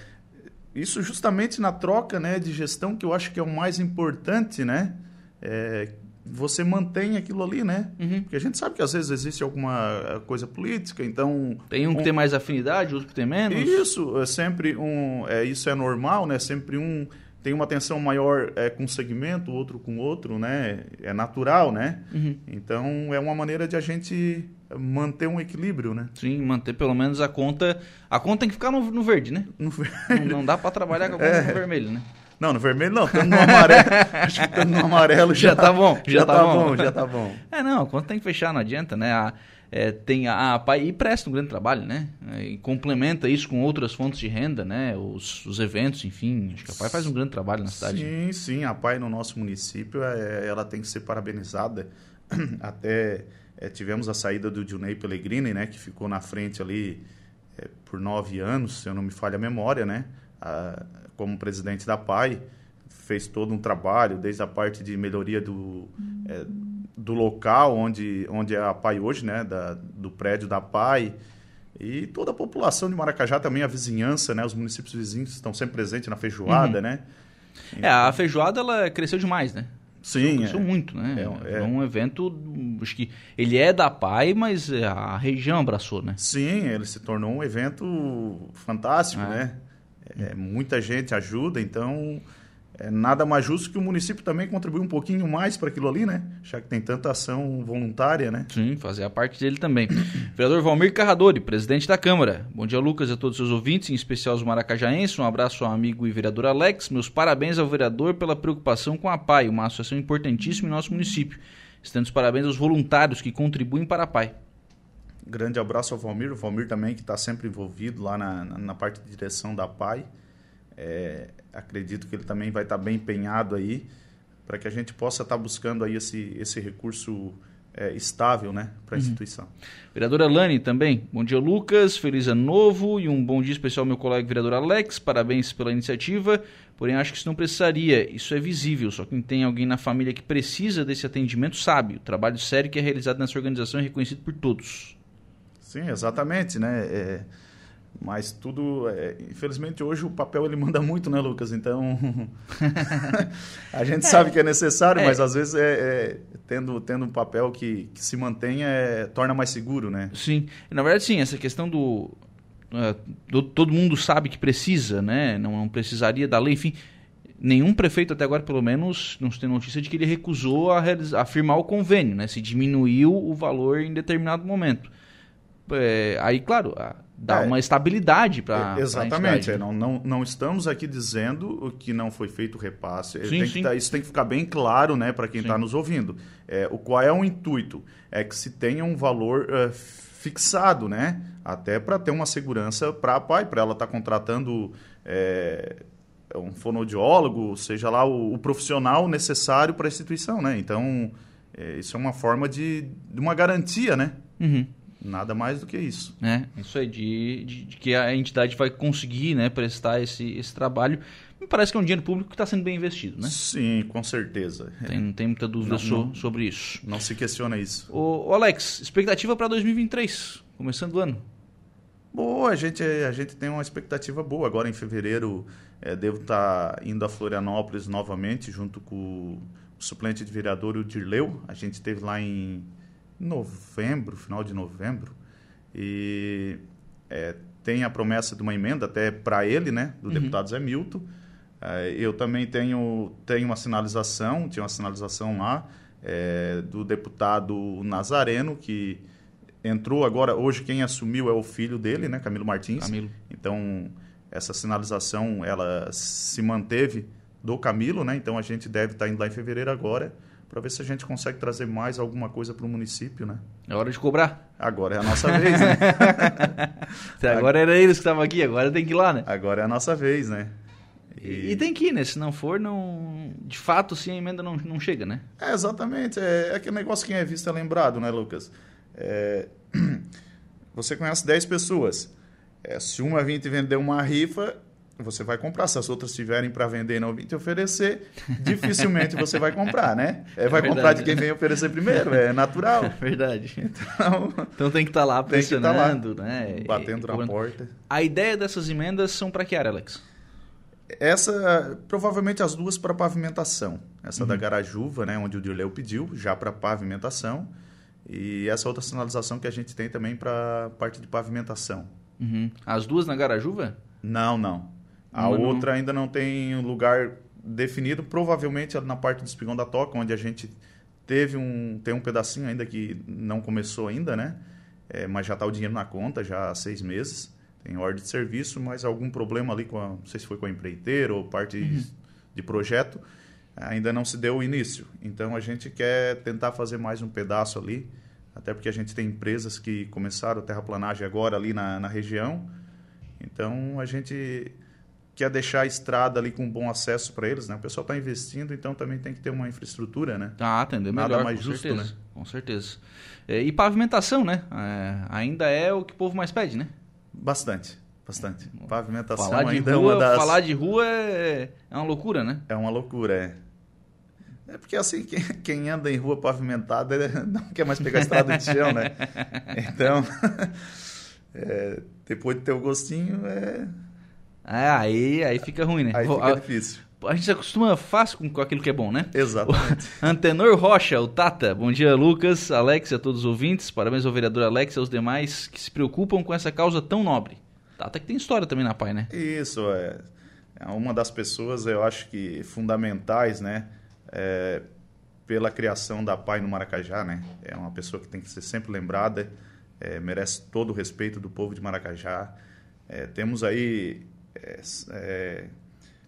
isso justamente na troca né, de gestão, que eu acho que é o mais importante, né? É, você mantém aquilo ali, né? Uhum. Porque a gente sabe que às vezes existe alguma coisa política, então... Tem um que um... tem mais afinidade, outro que tem menos. Isso, é sempre um... É, isso é normal, né? Sempre um tem uma atenção maior é, com um segmento, outro com outro, né? É natural, né? Uhum. Então é uma maneira de a gente manter um equilíbrio, né? Sim, manter pelo menos a conta. A conta tem que ficar no, no verde, né? No verde. Não, não dá para trabalhar com a conta é. no vermelho, né? Não, no vermelho não, estando no amarelo. Acho que estando no amarelo já, já tá bom. Já, já tá, tá bom. bom. já tá bom. É, não, a conta tem que fechar, não adianta, né? A, é, tem a, a PAI presta um grande trabalho, né? É, e complementa isso com outras fontes de renda, né? Os, os eventos, enfim. Acho que a PAI faz um grande trabalho na cidade. Sim, sim. A PAI no nosso município, é, ela tem que ser parabenizada. Até é, tivemos a saída do Junei Pellegrini, né? Que ficou na frente ali é, por nove anos, se eu não me falha a memória, né? A, como presidente da PAI. Fez todo um trabalho, desde a parte de melhoria do é, do local onde, onde é a PAI hoje, né, da, do prédio da PAI, E toda a população de Maracajá também, a vizinhança, né? Os municípios vizinhos estão sempre presentes na feijoada, uhum. né? É, a feijoada ela cresceu demais, né? Sim. Cresceu é. muito, né? É, é, um evento, acho que ele é da PAI, mas a região abraçou, né? Sim, ele se tornou um evento fantástico, é. né? É, muita gente ajuda, então é nada mais justo que o município também contribuir um pouquinho mais para aquilo ali, né? Já que tem tanta ação voluntária, né? Sim, fazer a parte dele também. Vereador Valmir Carradori, presidente da Câmara. Bom dia, Lucas, a todos os seus ouvintes, em especial os maracajaenses. Um abraço ao amigo e vereador Alex. Meus parabéns ao vereador pela preocupação com a PAI, uma associação importantíssima em nosso município. Estando os parabéns aos voluntários que contribuem para a PAI. Grande abraço ao Valmir, o Valmir também que está sempre envolvido lá na, na, na parte de direção da PAI. É, acredito que ele também vai estar bem empenhado aí para que a gente possa estar buscando aí esse, esse recurso é, estável né, para a uhum. instituição. Vereadora Lani também. Bom dia, Lucas. Feliz ano novo e um bom dia especial ao meu colega vereador Alex. Parabéns pela iniciativa. Porém, acho que isso não precisaria. Isso é visível. Só quem tem alguém na família que precisa desse atendimento sabe. O trabalho sério que é realizado nessa organização é reconhecido por todos. Sim, exatamente. Né? É mas tudo, é, infelizmente hoje o papel ele manda muito, né, Lucas? Então a gente é. sabe que é necessário, é. mas às vezes é, é, tendo, tendo um papel que, que se mantenha é, torna mais seguro, né? Sim, na verdade sim, essa questão do, é, do todo mundo sabe que precisa, né? Não, não, precisaria da lei, enfim. Nenhum prefeito até agora, pelo menos, não se tem notícia de que ele recusou a, a firmar o convênio, né? Se diminuiu o valor em determinado momento. Aí, claro, dá é, uma estabilidade para. Exatamente. É, não, não, não estamos aqui dizendo que não foi feito o repasse. Sim, tem. Tá, isso tem que ficar bem claro né, para quem está nos ouvindo. É, o qual é o intuito? É que se tenha um valor uh, fixado, né? Até para ter uma segurança para a pai, para ela estar tá contratando. É, um fonoaudiólogo, seja lá o, o profissional necessário para a instituição, né? Então, é, isso é uma forma de, de uma garantia, né? Uhum. Nada mais do que isso. É, isso aí, de, de, de, que a entidade vai conseguir né, prestar esse, esse trabalho. Me parece que é um dinheiro público que está sendo bem investido, né? Sim, com certeza. Tem, não tem muita dúvida não, so, não, sobre isso. Não se questiona isso. O Alex, expectativa para 2023, começando o ano? Boa, a gente, a gente tem uma expectativa boa. Agora em fevereiro é, devo estar tá indo a Florianópolis novamente, junto com o suplente de vereador, o Dirleu. A gente esteve lá em novembro, final de novembro, e é, tem a promessa de uma emenda até para ele, né, do uhum. deputado Zé Milton. É, eu também tenho, tenho uma sinalização, tinha uma sinalização lá é, do deputado Nazareno, que entrou agora, hoje quem assumiu é o filho dele, né, Camilo Martins. Camilo. Então, essa sinalização, ela se manteve do Camilo, né, então a gente deve estar indo lá em fevereiro agora, para ver se a gente consegue trazer mais alguma coisa para o município, né? É hora de cobrar. Agora é a nossa vez, né? agora era eles que estavam aqui, agora tem que ir lá, né? Agora é a nossa vez, né? E... e, tem que ir, né? Se não for, não... de fato, sim, a emenda não, não chega, né? É, exatamente. É, é aquele negócio que é visto é lembrado, né, Lucas? É... Você conhece 10 pessoas. É, se uma vir te vender uma rifa, você vai comprar. Se as outras estiverem para vender e não vir te oferecer, dificilmente você vai comprar, né? É, vai é comprar de quem vem oferecer primeiro, é natural. É verdade. Então, então tem que estar tá lá pressionando, tá lá, né? Batendo na porta. A ideia dessas emendas são para que área, Alex? Essa, provavelmente as duas para pavimentação. Essa uhum. da Garajuva, né, onde o Dirleu pediu, já para pavimentação. E essa outra sinalização que a gente tem também para parte de pavimentação. Uhum. As duas na Garajuva? Não, não. A outra ainda não tem lugar definido, provavelmente na parte do espigão da toca, onde a gente teve um tem um pedacinho ainda que não começou ainda, né? É, mas já está o dinheiro na conta já há seis meses. Tem ordem de serviço, mas algum problema ali com a, não sei se foi com a empreiteira ou parte uhum. de projeto, ainda não se deu o início. Então a gente quer tentar fazer mais um pedaço ali, até porque a gente tem empresas que começaram a terraplanagem agora ali na, na região. Então a gente quer deixar a estrada ali com bom acesso para eles, né? O pessoal está investindo, então também tem que ter uma infraestrutura, né? Ah, atender melhor, Nada mais justo, certeza, né? Com certeza. É, e pavimentação, né? É, ainda é o que o povo mais pede, né? Bastante, bastante. Pavimentação falar ainda rua, é uma das... Falar de rua é, é uma loucura, né? É uma loucura, é. É porque assim, quem, quem anda em rua pavimentada não quer mais pegar a estrada de chão, né? Então... é, depois de ter o gostinho, é. É, aí, aí fica ruim, né? Aí fica a, difícil. a gente se acostuma fácil com, aquilo que é bom, né? Exatamente. Antenor Rocha, o Tata. Bom dia, Lucas, Alex e a todos os ouvintes. Parabéns ao vereador Alex e aos demais que se preocupam com essa causa tão nobre. Tata que tem história também na PAI, né? Isso é, é uma das pessoas, eu acho que fundamentais, né? é, pela criação da PAI no Maracajá, né? É uma pessoa que tem que ser sempre lembrada, é, merece todo o respeito do povo de Maracajá. É, temos aí é, é,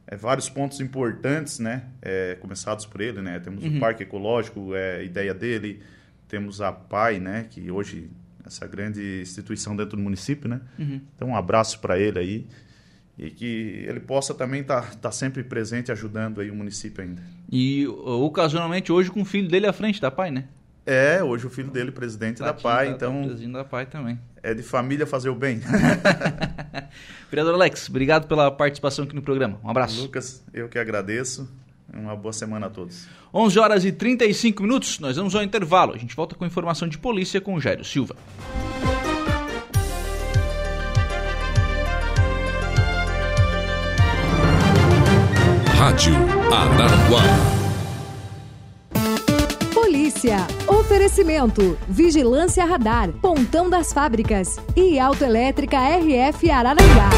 é, vários pontos importantes, né? É, começados por ele, né? Temos o Parque Ecológico, é a ideia dele. Temos a PAI, né? Que hoje essa grande instituição dentro do município, né? Então um abraço para ele aí e que ele possa também estar sempre presente ajudando aí o município ainda. E ocasionalmente hoje com o filho dele à frente da PAI, né? É, hoje o filho dele presidente da PAI, tá- tá então presidente da PAI também. É de família fazer o bem. Vereador Alex, obrigado pela participação aqui no programa. Um abraço. Lucas, eu que agradeço. Uma boa semana a todos. 11 horas e 35 minutos, nós vamos ao intervalo. A gente volta com informação de polícia com o Jairo Silva. Rádio Araranguá. Polícia. Oferecimento. Vigilância Radar. Pontão das Fábricas. E Autoelétrica RF Araranguá.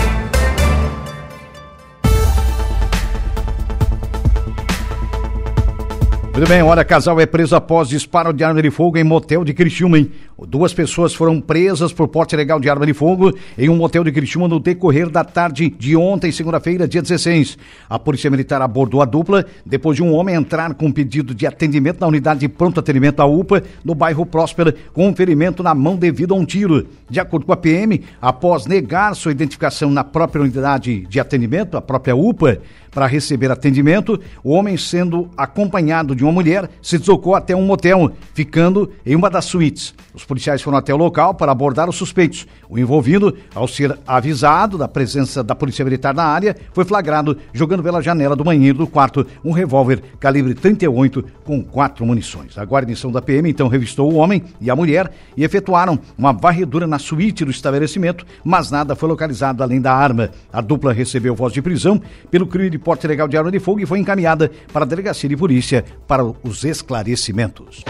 Muito bem, olha, casal é preso após disparo de arma de fogo em motel de Criciúma, hein? Duas pessoas foram presas por porte ilegal de arma de fogo em um motel de Criciúma no decorrer da tarde de ontem, segunda-feira, dia 16. A Polícia Militar abordou a dupla depois de um homem entrar com pedido de atendimento na unidade de pronto atendimento da UPA, no bairro Próspera, com um ferimento na mão devido a um tiro. De acordo com a PM, após negar sua identificação na própria unidade de atendimento, a própria UPA, para receber atendimento, o homem sendo acompanhado de uma mulher se deslocou até um motel, ficando em uma das suítes. Os policiais foram até o local para abordar os suspeitos. O envolvido, ao ser avisado da presença da polícia militar na área, foi flagrado jogando pela janela do banheiro do quarto um revólver calibre 38 com quatro munições. A guarnição da PM então revistou o homem e a mulher e efetuaram uma varredura na suíte do estabelecimento, mas nada foi localizado além da arma. A dupla recebeu voz de prisão pelo crime de porte ilegal de arma de fogo e foi encaminhada para a delegacia de polícia para os esclarecimentos.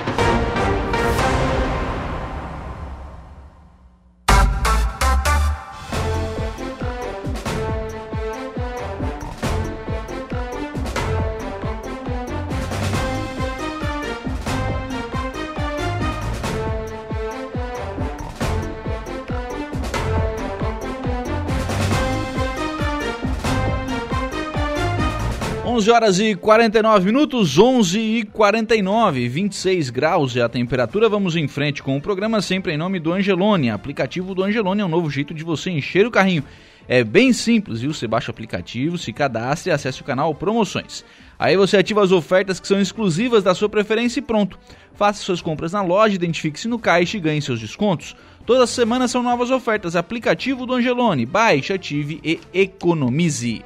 Onze horas e 49 minutos, 11 e 49, 26 graus é a temperatura. Vamos em frente com o programa sempre em nome do Angelone. Aplicativo do Angelone é um novo jeito de você encher o carrinho. É bem simples, viu? Você baixa o aplicativo, se cadastre e acesse o canal Promoções. Aí você ativa as ofertas que são exclusivas da sua preferência e pronto. Faça suas compras na loja, identifique-se no caixa e ganhe seus descontos. Toda semana são novas ofertas. Aplicativo do Angelone. Baixe, ative e economize.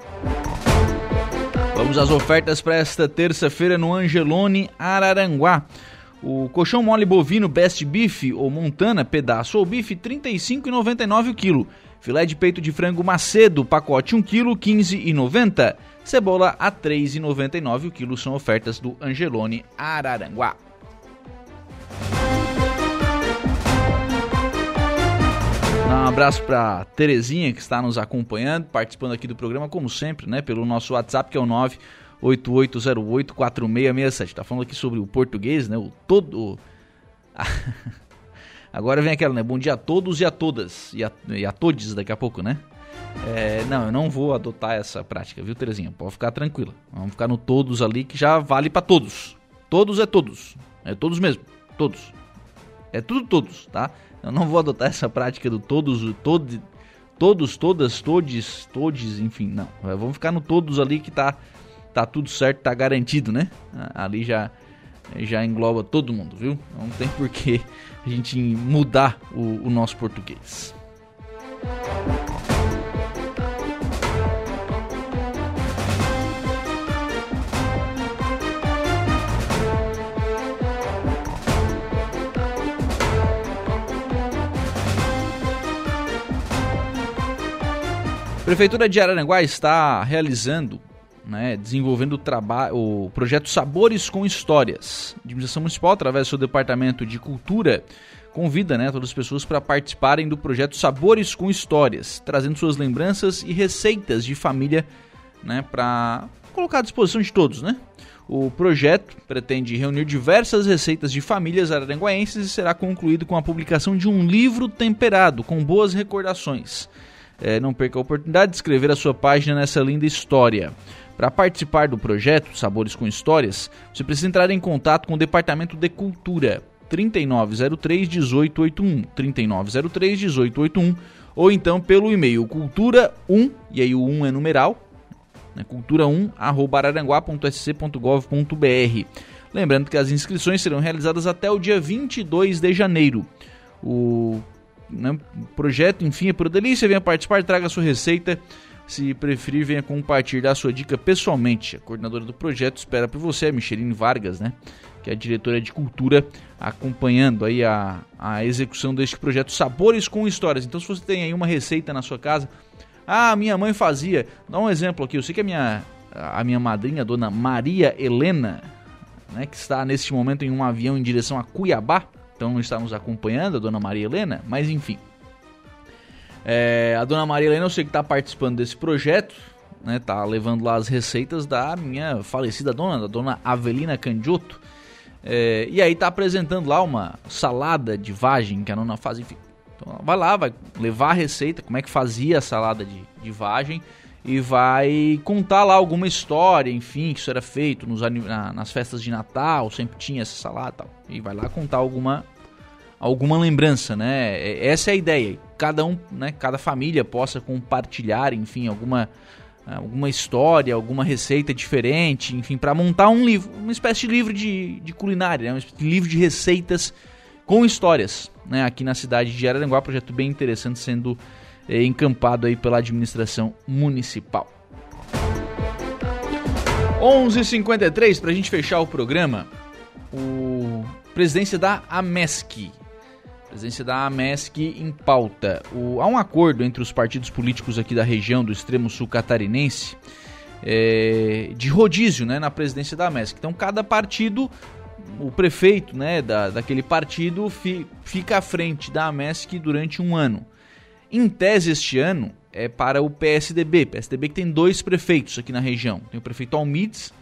Vamos às ofertas para esta terça-feira no Angelone Araranguá. O colchão mole bovino Best Beef ou Montana pedaço ou bife R$ 35,99 o quilo. Filé de peito de frango Macedo, pacote 1 kg, R$ 15,90. Cebola a R$ 3,99 o quilo são ofertas do Angelone Araranguá. Um abraço para Terezinha que está nos acompanhando, participando aqui do programa, como sempre, né? Pelo nosso WhatsApp que é o 988084667. Tá falando aqui sobre o português, né? O todo. Agora vem aquela, né? Bom dia a todos e a todas. E a, e a todes daqui a pouco, né? É, não, eu não vou adotar essa prática, viu, Terezinha? Pode ficar tranquila. Vamos ficar no todos ali que já vale para todos. Todos é todos. É todos mesmo. Todos. É tudo todos, tá? Eu não vou adotar essa prática do todos, todo, todos, todas, todes, todes, enfim, não. Vamos ficar no todos ali que tá, tá tudo certo, tá garantido, né? Ali já, já engloba todo mundo, viu? Não tem por que a gente mudar o, o nosso português. A Prefeitura de Araranguá está realizando, né, desenvolvendo o, trabalho, o projeto Sabores com Histórias. A administração municipal, através do seu departamento de cultura, convida né, todas as pessoas para participarem do projeto Sabores com Histórias, trazendo suas lembranças e receitas de família né, para colocar à disposição de todos. Né? O projeto pretende reunir diversas receitas de famílias araranguaenses e será concluído com a publicação de um livro temperado com boas recordações. É, não perca a oportunidade de escrever a sua página nessa linda história. Para participar do projeto Sabores com Histórias, você precisa entrar em contato com o Departamento de Cultura 3903 1881 3903 1881 ou então pelo e-mail cultura1 e aí o 1 é numeral né, cultura1 aranguá.sc.gov.br lembrando que as inscrições serão realizadas até o dia 22 de janeiro o né, projeto, enfim, é por delícia. Venha participar, traga sua receita. Se preferir, venha compartilhar sua dica pessoalmente. A coordenadora do projeto espera por você, a Micheline Vargas, né? Que é a diretora de cultura, acompanhando aí a, a execução deste projeto Sabores com Histórias. Então, se você tem aí uma receita na sua casa, ah, minha mãe fazia. Dá um exemplo aqui. Eu sei que a minha, a minha madrinha, a dona Maria Helena, né, que está neste momento em um avião em direção a Cuiabá, então está nos acompanhando, a dona Maria Helena, mas enfim. É, a dona Maria Helena, eu sei que está participando desse projeto, né? Tá levando lá as receitas da minha falecida dona, da dona Avelina Candioto. É, e aí tá apresentando lá uma salada de vagem que a nona faz, enfim. Então vai lá, vai levar a receita, como é que fazia a salada de, de vagem e vai contar lá alguma história, enfim, que isso era feito nos, na, nas festas de Natal, sempre tinha essa salada e tal. E vai lá contar alguma alguma lembrança, né? Essa é a ideia. Cada um, né, cada família possa compartilhar, enfim, alguma alguma história, alguma receita diferente, enfim, para montar um livro, uma espécie de livro de, de culinária, né? de livro de receitas com histórias, né? Aqui na cidade de Araranguá, projeto bem interessante sendo encampado aí pela administração municipal. 11:53 para a gente fechar o programa. O presidência da AMESC, presidência da AMESC em pauta. O, há um acordo entre os partidos políticos aqui da região do extremo sul catarinense é, de rodízio né, na presidência da AMESC. Então, cada partido, o prefeito né, da, daquele partido fi, fica à frente da AMESC durante um ano. Em tese, este ano é para o PSDB. PSDB que tem dois prefeitos aqui na região. Tem o prefeito Almides,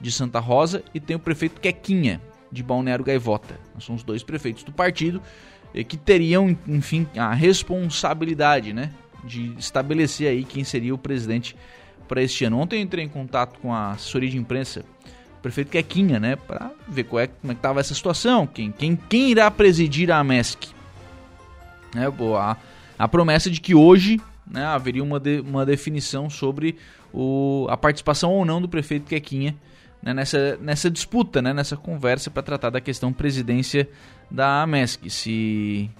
de Santa Rosa, e tem o prefeito Quequinha, de Balneário Gaivota. São os dois prefeitos do partido que teriam, enfim, a responsabilidadade né, de estabelecer aí quem seria o presidente para este ano. Ontem entrei em contato com a assessoria de imprensa o prefeito Quequinha, né, para ver qual é, como é que estava essa situação, quem, quem, quem irá presidir a MESC. É, boa, a promessa de que hoje né, haveria uma, de, uma definição sobre o, a participação ou não do prefeito Quequinha né, nessa, nessa disputa, né, nessa conversa para tratar da questão presidência da AMESC. Se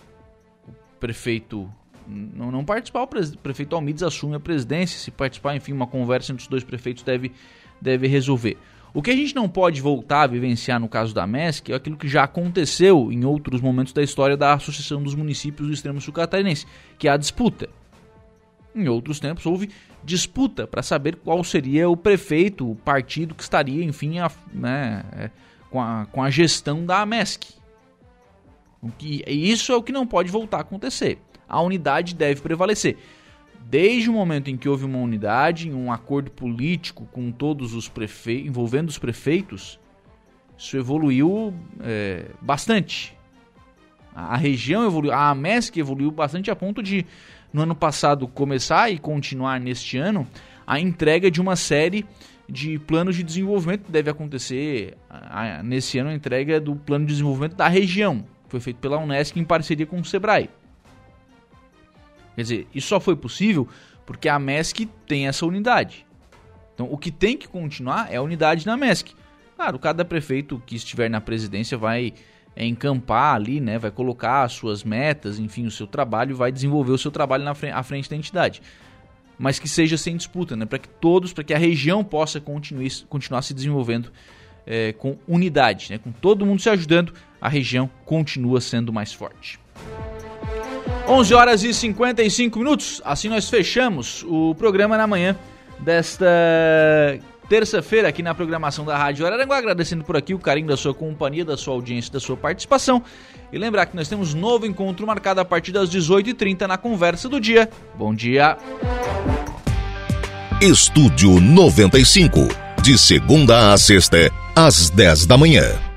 o prefeito não, não participar, o prefeito Almides assume a presidência. Se participar, enfim, uma conversa entre os dois prefeitos deve, deve resolver. O que a gente não pode voltar a vivenciar no caso da MESC é aquilo que já aconteceu em outros momentos da história da Associação dos Municípios do Extremo Sul Catarinense, que é a disputa. Em outros tempos houve disputa para saber qual seria o prefeito, o partido que estaria, enfim, a, né, é, com, a, com a gestão da MESC. O que, isso é o que não pode voltar a acontecer. A unidade deve prevalecer desde o momento em que houve uma unidade, um acordo político com todos os prefeitos, envolvendo os prefeitos, isso evoluiu é, bastante. A, região evoluiu, a AMESC evoluiu bastante a ponto de, no ano passado, começar e continuar neste ano a entrega de uma série de planos de desenvolvimento deve acontecer a, a, nesse ano a entrega do plano de desenvolvimento da região. Foi feito pela Unesco em parceria com o Sebrae. Quer dizer, isso só foi possível porque a MESC tem essa unidade. Então, o que tem que continuar é a unidade na MESC. Claro, cada prefeito que estiver na presidência vai é, encampar ali, né, vai colocar as suas metas, enfim, o seu trabalho, vai desenvolver o seu trabalho na frente, à frente da entidade. Mas que seja sem disputa, né, para que todos, para que a região possa continuar, continuar se desenvolvendo é, com unidade, né, com todo mundo se ajudando, a região continua sendo mais forte. 11 horas e 55 minutos. Assim nós fechamos o programa na manhã desta terça-feira aqui na programação da Rádio Araranguá. Agradecendo por aqui o carinho da sua companhia, da sua audiência, da sua participação. E lembrar que nós temos novo encontro marcado a partir das 18h30 na Conversa do Dia. Bom dia. Estúdio 95. De segunda a sexta, às 10 da manhã.